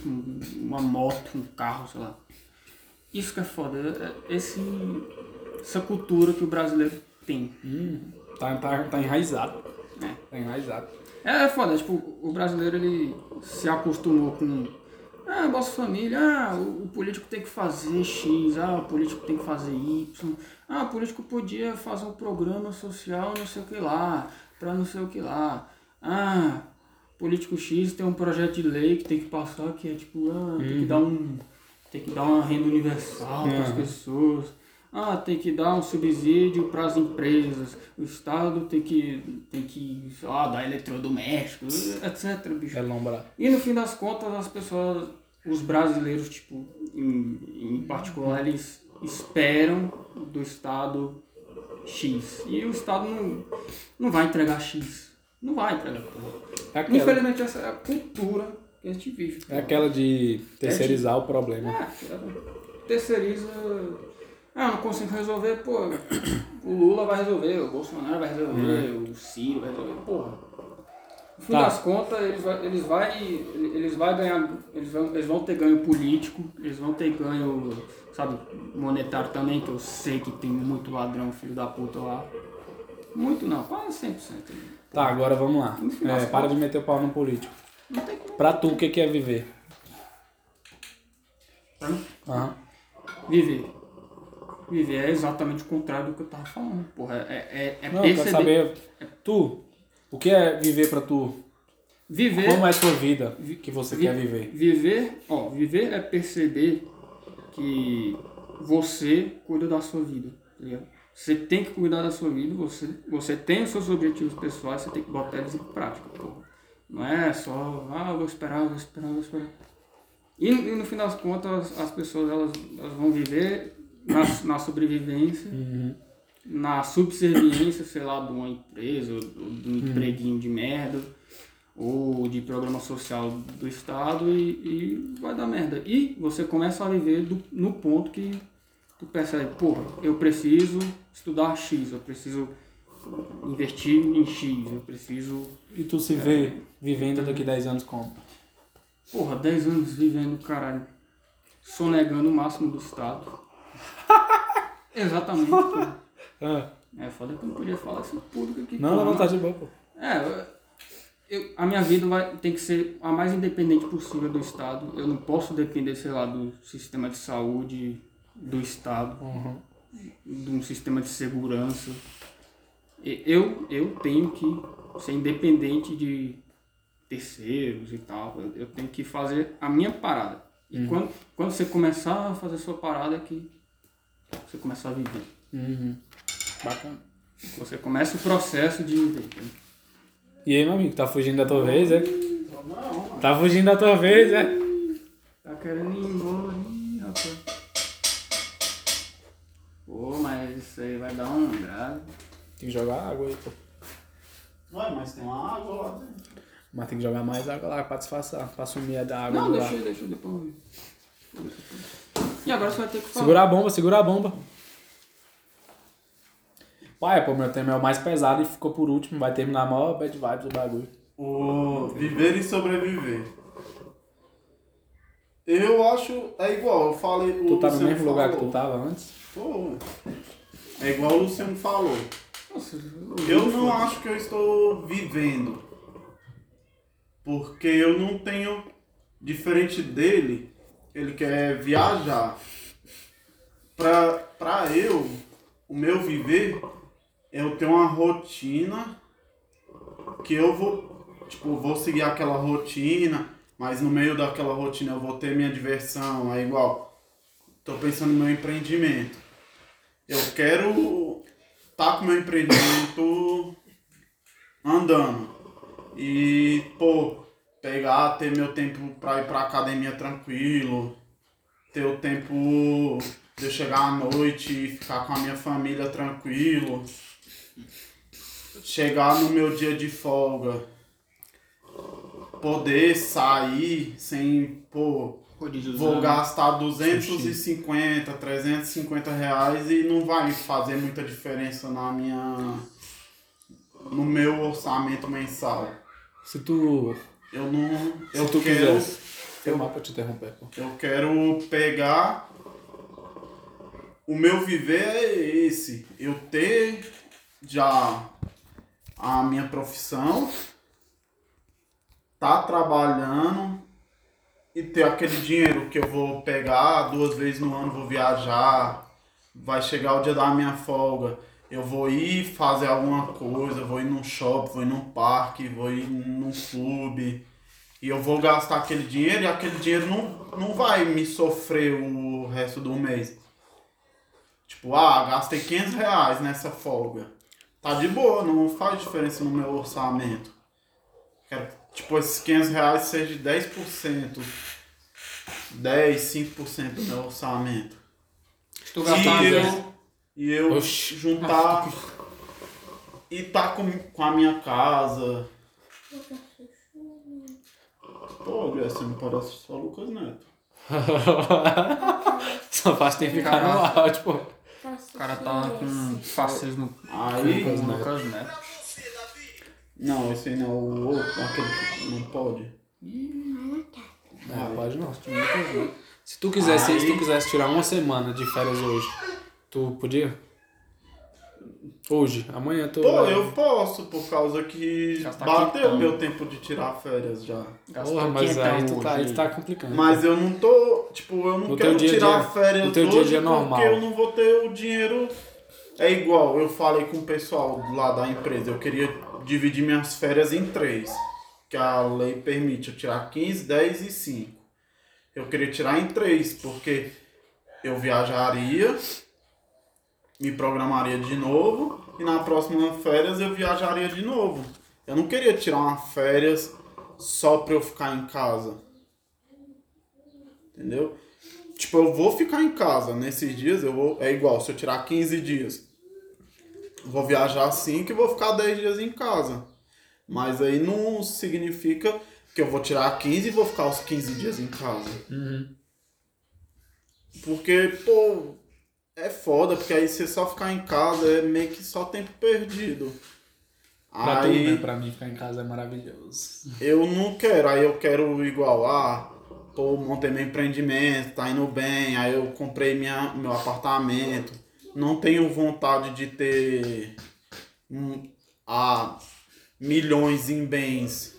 um- uma moto, um carro, sei lá. Isso que é foda, é- é esse, essa cultura que o brasileiro tem. hum, tá, tá, tá enraizado. É. Enraizado. É, é foda, tipo, o brasileiro ele se acostumou com. Ah, Bolsa Família, ah, o, o político tem que fazer X, ah, o político tem que fazer Y, ah, o político podia fazer um programa social não sei o que lá, pra não sei o que lá. Ah, político X tem um projeto de lei que tem que passar que é tipo, ah, tem que dar um. Tem que dar uma renda universal para as Uhum. pessoas. Ah, tem que dar um subsídio para as empresas. O Estado tem que, tem que lá, dar eletrodomésticos, etc. Bicho. É. E no fim das contas, as pessoas, os brasileiros, tipo, em, em particular, eles esperam do Estado X. E o Estado não, não vai entregar X. Não vai entregar. É aquela, Infelizmente, essa é a cultura que a gente vive. é aquela de terceirizar o problema. É, terceiriza. Ah, não consigo resolver, pô. O Lula vai resolver, o Bolsonaro vai resolver, o Ciro vai resolver, porra. No fim Tá. das contas, eles vai, eles vai, eles vai ganhar, eles vão, eles vão ter ganho político, eles vão ter ganho, sabe, monetário também, que eu sei que tem muito ladrão, filho da puta lá. Muito não, quase 100%. Tá, agora vamos lá. É, para de meter o pau no político. Não tem como. Pra tu, o que que é viver? Mim, Aham. Viver. Viver é exatamente o contrário do que eu tava falando. Porra, é, é, é Não, eu quero perceber. saber, tu, o que é viver pra tu? Viver. Como é a tua vida que você Vi- quer viver? Viver, ó, viver é perceber que você cuida da sua vida, tá ligado? Você tem que cuidar da sua vida, você, você tem os seus objetivos pessoais, você tem que botar eles em prática, porra. Não é só, ah, vou esperar, vou esperar, vou esperar. E, e no fim das contas, as pessoas elas, elas vão viver na, na sobrevivência, na subserviência, sei lá, de uma empresa, ou de um empreguinho de merda, ou de programa social do Estado e, e vai dar merda. E você começa a viver do- no ponto que tu percebe, porra, eu preciso estudar X, eu preciso investir em X, eu preciso, E tu se vê vivendo daqui 10 anos como? porra, 10 anos vivendo, caralho, sonegando o máximo do Estado. Exatamente. Ah, É foda que eu não podia falar isso público aqui. não, porra, não, tá de boa, pô. É, eu- a minha vida vai, tem que ser a mais independente possível do Estado. Eu não posso depender, sei lá, do sistema de saúde do Estado, Uhum. de um sistema de segurança. Eu, eu tenho que ser independente de terceiros e tal. Eu, eu tenho que fazer a minha parada. E quando, quando você começar a fazer a sua parada é que você começa a viver. Uhum. Bacana. Você começa o processo de viver. E aí, meu amigo, tá fugindo da tua vez, é? Tá fugindo da tua vez, é? Tá querendo ir embora, Ih, rapaz. Pô, mas isso aí vai dar um grave. Tem que jogar água aí, pô. Ué, mas tem uma água lá dentro. Mas tem que jogar mais água lá pra disfarçar, pra sumir da água Não, do deixa aí, deixa eu depois. E agora você vai ter que falar. Segura a bomba, segura a bomba. Pai, pô, meu tema é o mais pesado e ficou por último. Vai terminar a maior bad vibes do bagulho. O viver e sobreviver. Eu acho. É igual, eu falei. o Tu tá no Luciano mesmo lugar que tu falou. tava antes? Tô. É igual o Luciano falou. Nossa, Eu não acho que eu estou vivendo. Porque eu não tenho. Diferente dele, ele quer viajar. Pra eu, o meu viver, eu tenho uma rotina que eu vou. Tipo, vou seguir aquela rotina, mas no meio daquela rotina eu vou ter minha diversão. É igual. Tô pensando no meu empreendimento. Eu quero tá com meu empreendimento andando. E, pô, pegar, ter meu tempo pra ir pra academia tranquilo. Ter o tempo de eu chegar à noite e ficar com a minha família tranquilo. Chegar no meu dia de folga. Poder sair sem, pô, Vou gastar 250, 350 reais e não vai fazer muita diferença na minha. no meu orçamento mensal. Se tu. Eu não. Eu se tu quero. quisesse. Foi mal pra te interromper, pô. Eu quero pegar. O meu viver é esse. Eu ter já a minha profissão, tá trabalhando e ter aquele dinheiro que eu vou pegar duas vezes no ano, vou viajar, vai chegar o dia da minha folga. Eu vou ir fazer alguma coisa, vou ir num shopping, vou ir num parque, vou ir num clube. E eu vou gastar aquele dinheiro e aquele dinheiro não, não vai me sofrer o resto do mês. Tipo, ah, gastei 500 reais nessa folga. Tá de boa, não faz diferença no meu orçamento. Quero, tipo, esses 500 reais seja de 10%. 10, 5% do meu orçamento. Se tu gastar eu, e eu Oxi. juntar e tá com, com a minha casa. Pô, você não parece só Lucas Neto. Só faz tem que ficar no áudio, pô. O cara tá com fascismo Aí, com o Lucas Neto. não, esse aí não é o outro, aquele que não pode. É, pode não. Se tu quisesse, Aí- se tu quisesse tirar uma semana de férias hoje, tu podia? Hoje, amanhã tu. Pô, eu posso, por causa que Já tá bateu meu tempo de tirar férias já. Porra, mas aí tu tá, aí tá complicando. Mas eu não tô, tipo, eu não No quero dia a tirar dia- férias no teu dia hoje dia porque normal. eu não vou ter o dinheiro. É igual, eu falei com o pessoal lá da empresa, eu queria dividir minhas férias em três. Que a lei permite eu tirar 15, 10 e 5. Eu queria tirar em três, porque eu viajaria, me programaria de novo e na próxima férias eu viajaria de novo. Eu não queria tirar uma férias só pra eu ficar em casa. Entendeu? Tipo, eu vou ficar em casa nesses dias, eu vou. É igual, se eu tirar 15 dias, vou viajar 5 e vou ficar 10 dias em casa. Mas aí não significa que eu vou tirar 15 e vou ficar os 15 dias em casa. Porque, pô, é foda, porque aí você só ficar em casa é meio que só tempo perdido. Pra tu, aí né? Pra mim ficar em casa é maravilhoso. eu não quero, aí eu quero igual, ah, pô, montei meu empreendimento, tá indo bem, aí eu comprei minha, meu apartamento. Não tenho vontade de ter hum, ah, milhões em bens.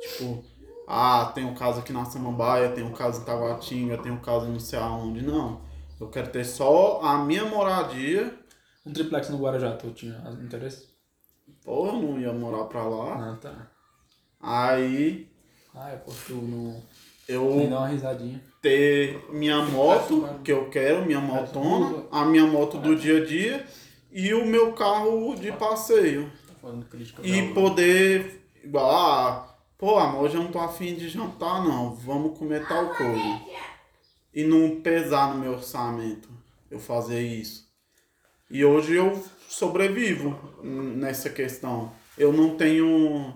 Tipo, ah, tenho casa aqui na Samambaia, tenho casa em Taguatinga, tenho casa não sei aonde. Não. Eu quero ter só a minha moradia. Um triplex no Guarujá, tu tinha interesse? Pô, eu não ia morar pra lá. Ah, tá. Aí Ah, é por tu não. eu Nem dá uma risadinha. ter minha moto, que eu quero, minha motona, a minha moto do dia a dia e o meu carro de passeio. Tá falando crítica E poder, igual, ah, pô, amor, hoje eu não tô afim de jantar, não, vamos comer tal coisa. E não pesar no meu orçamento eu fazer isso. E hoje eu sobrevivo nessa questão. Eu não tenho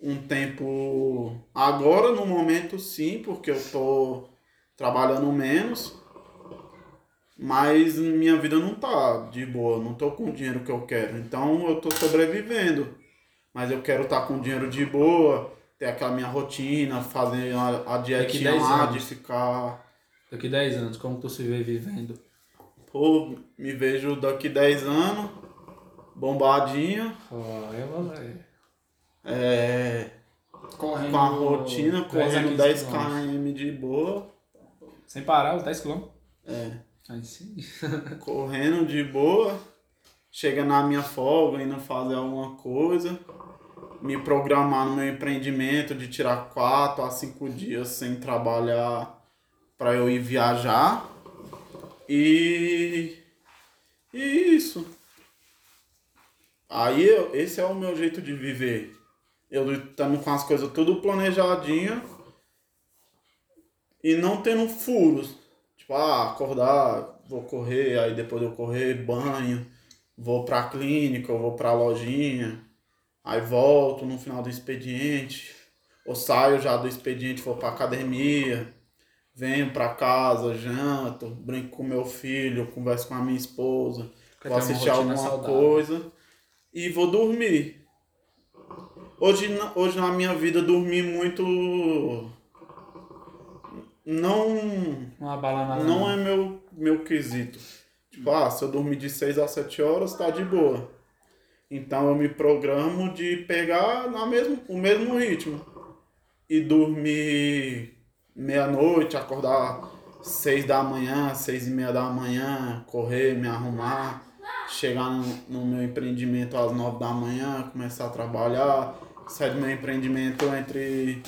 um tempo agora no momento sim, porque eu tô trabalhando menos. Mas minha vida não tá de boa, não tô com o dinheiro que eu quero. Então eu tô sobrevivendo. Mas eu quero estar com o dinheiro de boa, ter aquela minha rotina, fazer a, a dietinha 10 lá de ficar. Daqui 10 anos, como tu se vê vivendo? Pô, me vejo daqui 10 anos, bombadinho, Ó, eu velho. é, Correndo. com a rotina, 10 a correndo 15 10 quilômetros. km de boa. Sem parar, os 10 km? É. Aí sim. correndo de boa, chega na minha folga, indo fazer alguma coisa, me programar no meu empreendimento de tirar quatro a cinco dias sem trabalhar para eu ir viajar. E, e isso. Aí eu- esse é o meu jeito de viver. Eu estando com as coisas tudo planejadinho e não tendo furos. Tipo, ah, acordar, vou correr, aí depois eu correr, banho, vou pra clínica, eu vou pra lojinha, aí volto no final do expediente, ou saio já do expediente, vou pra academia, venho pra casa, janto, brinco com meu filho, converso com a minha esposa, Quer vou assistir alguma saudável. coisa e vou dormir. Hoje, na- hoje na minha vida dormir muito não Uma bala na. não é meu, meu quesito. Tipo, ah, se eu dormir de 6 a 7 horas, tá de boa. Então eu me programo de pegar na mesmo, o mesmo ritmo. E dormir meia-noite, acordar 6 da manhã, 6 e meia da manhã, correr, me arrumar, chegar no, no meu empreendimento às 9 da manhã, começar a trabalhar, sair do meu empreendimento entre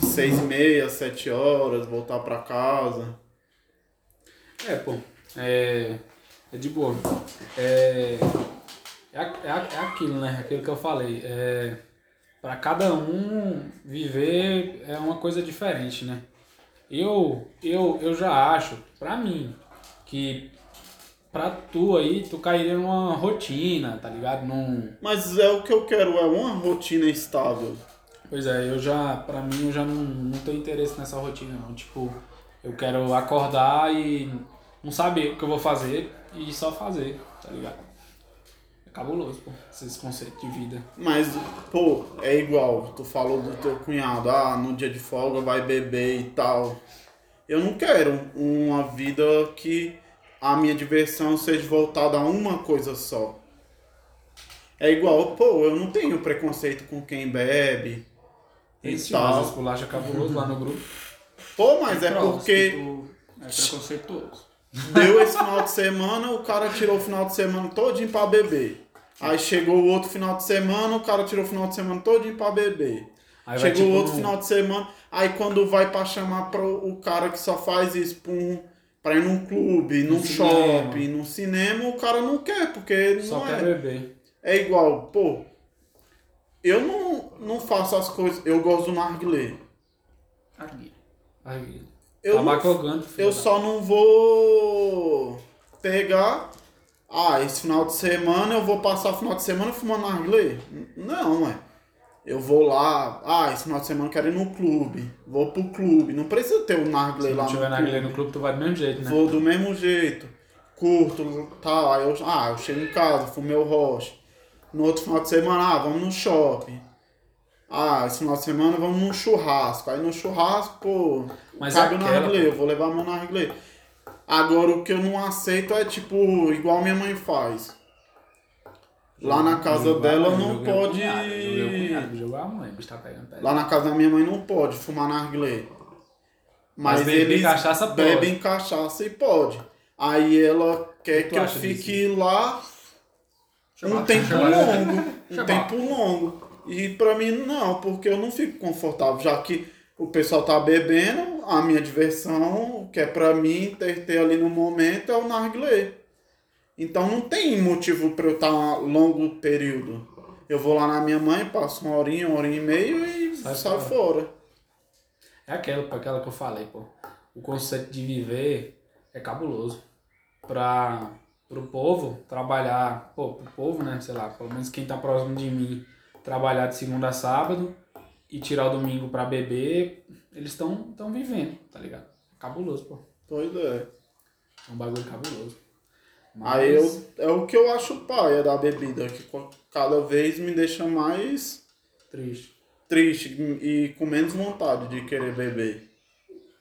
6 e meia, 7 horas, voltar pra casa. É, pô. É. É de boa. É. É, é, é aquilo, né? Aquilo que eu falei. É. Pra cada um viver é uma coisa diferente, né? Eu, eu, eu já acho, pra mim, que pra tu aí, tu cairia numa rotina, tá ligado? Num, Mas é o que eu quero, é uma rotina estável. Pois é, eu já, pra mim, eu já não, não tenho interesse nessa rotina, não. Tipo, eu quero acordar e não saber o que eu vou fazer e só fazer, tá ligado? É cabuloso, pô, esse conceito de vida. Mas, pô, é igual, tu falou do teu cunhado, ah, no dia de folga vai beber e tal. Eu não quero uma vida que a minha diversão seja voltada a uma coisa só. É igual, pô, eu não tenho preconceito com quem bebe e Esse mas tal. esse bolacha cabuloso lá no grupo. Pô, mas é Próximo, porque tu É preconceituoso. deu esse final de semana, o cara tirou o final de semana todinho pra beber. Aí chegou o outro final de semana, o cara tirou o final de semana todinho pra beber. Aí vai, Chegou tipo, outro num- final de semana, aí quando vai pra chamar pro, o cara que só faz isso pra, um, pra ir num clube, num cinema. shopping, num cinema, o cara não quer, porque Só não quer é. beber. É igual, pô, eu não, não faço as coisas, eu gosto do narguilé. Aqui. Aí, Eu, não- filho eu só não vou pegar, ah, esse final de semana eu vou passar o final de semana fumando narguilé. Não, é. Eu vou lá, ah, esse final de semana eu quero ir no clube, vou pro clube, não precisa ter um narguilé Se lá não tiver no na clube. no clube, tu vai do mesmo jeito, né? Vou do mesmo jeito, curto, tal, aí eu, ah, eu chego em casa, fumei o rocha. No outro final de semana, ah, vamos no shopping. Ah, esse final de semana vamos num churrasco. Aí no churrasco, pô, Mas cabe é o aquela, narguilé, eu vou levar meu narguilé. Agora o que eu não aceito é tipo, igual minha mãe faz. Lá na casa dela eu não pode. cunhado, cunhado, a mãe, bicho tá pegando. Lá na casa da minha mãe não pode fumar narguilé. Mas, Mas eles cachaça pode. bebem cachaça e pode. Aí ela quer que eu fique lá um tempo longo. Um tempo longo. E pra mim não, porque eu não fico confortável, já que o pessoal tá bebendo, a minha diversão, o que é pra mim ter, ter ali no momento é o narguilé. Então não tem motivo pra eu estar um longo período. Eu vou lá na minha mãe, passo uma horinha, uma horinha e meia e Sai saio fora. fora. É aquela, aquela que eu falei, pô. O conceito de viver é cabuloso. Pra, pro povo trabalhar, pô, pro povo, né, sei lá, pelo menos quem tá próximo de mim, trabalhar de segunda a sábado e tirar o domingo pra beber, eles estão tão vivendo, tá ligado? Cabuloso, pô. Pois é. É um bagulho cabuloso. Aí eu, é o que eu acho paia da bebida, que cada vez me deixa mais Triste. triste e com menos vontade de querer beber.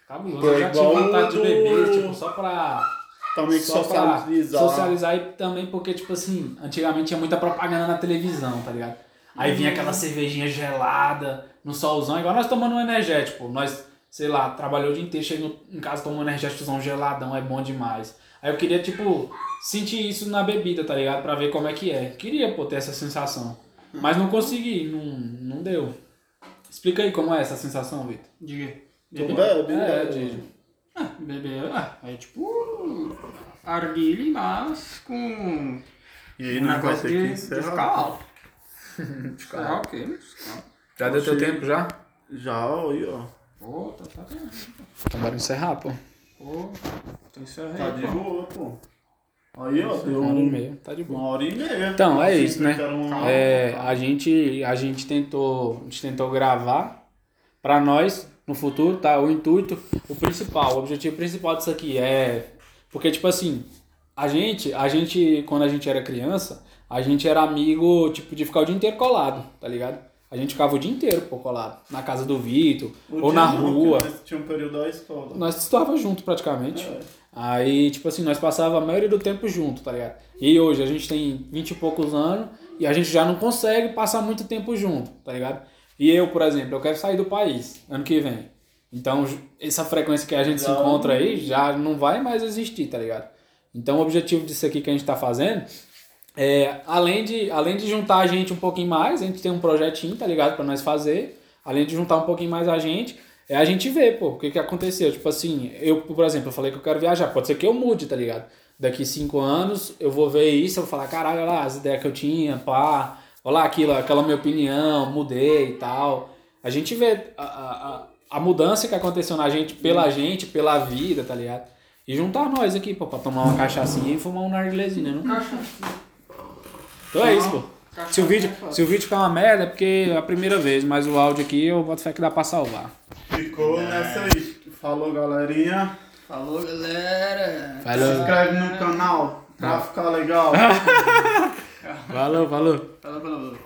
Cabuloso. Pô, Eu já tinha vontade de do- beber, tipo, só pra Também que Só pra socializar. socializar e também porque, tipo assim, antigamente tinha muita propaganda na televisão, tá ligado? Aí vinha aquela cervejinha gelada, no solzão, igual nós tomando um energético. Nós, sei lá, trabalhou o dia inteiro, chega em casa tomando um energéticozão geladão, é bom demais. Aí eu queria, tipo, sentir isso na bebida, tá ligado? Pra ver como é que é. Queria, pô, ter essa sensação. Mas não consegui, não, não deu. Explica aí como é essa sensação, Vitor. Diga. Tu Beber. bebe, É, de... Ah, beber. Ah, é tipo. Arguile, mas com. E aí um não vai negócio ter de, que de ficar alto. Alto, ok, mas. Já deu teu tempo já? Já, aí, ó. Pô, tá, tá, tá. Então bora encerrar, pô. Pô, tô encerrando. Tá de boa, pô. Aí, ó, deu Uma hora e meia, tá de boa. uma hora e meia. Então, é isso, né? É, a gente, a gente tentou, a gente tentou gravar para nós no futuro, tá? O intuito, o principal, o objetivo principal disso aqui é porque tipo assim, a gente, a gente quando a gente era criança, a gente era amigo tipo de ficar o dia inteiro colado, tá ligado? A gente ficava o dia inteiro pô, colado na casa do Vitor O ou na não, rua. nós Tinha um período da escola. Nós estávamos juntos praticamente. É. Aí, tipo assim, nós passava a maioria do tempo junto, tá ligado? E hoje a gente tem 20 e poucos anos e a gente já não consegue passar muito tempo junto, tá ligado? E eu, por exemplo, eu quero sair do país ano que vem. Então, essa frequência que a gente se Já encontra não- aí já não vai mais existir, tá ligado? Então, o objetivo disso aqui que a gente tá fazendo é, além de, além de juntar a gente um pouquinho mais, a gente tem um projetinho, tá ligado? Pra nós fazer. Além de juntar um pouquinho mais a gente, é a gente ver, pô, o que que aconteceu. Tipo assim, eu, por exemplo, eu falei que eu quero viajar. Pode ser que eu mude, tá ligado? Daqui cinco anos eu vou ver isso, eu vou falar, caralho, olha lá as ideias que eu tinha, pá. Olha lá aquilo, aquela minha opinião, mudei e tal. A gente vê a, a, a- mudança que aconteceu na gente, pela gente, pela vida, tá ligado? E juntar nós aqui, pô, pra tomar uma cachaçinha e fumar um narguilezinho, né? não? Então é isso, pô. Se o, vídeo, se o vídeo ficar uma merda, é porque é a primeira vez, mas o áudio aqui eu boto fé que dá pra salvar. Ficou nessa aí. Falou, galerinha. Falou, galera. Se Falou, inscreve no canal pra ficar legal. falou, falou. Falou, falou.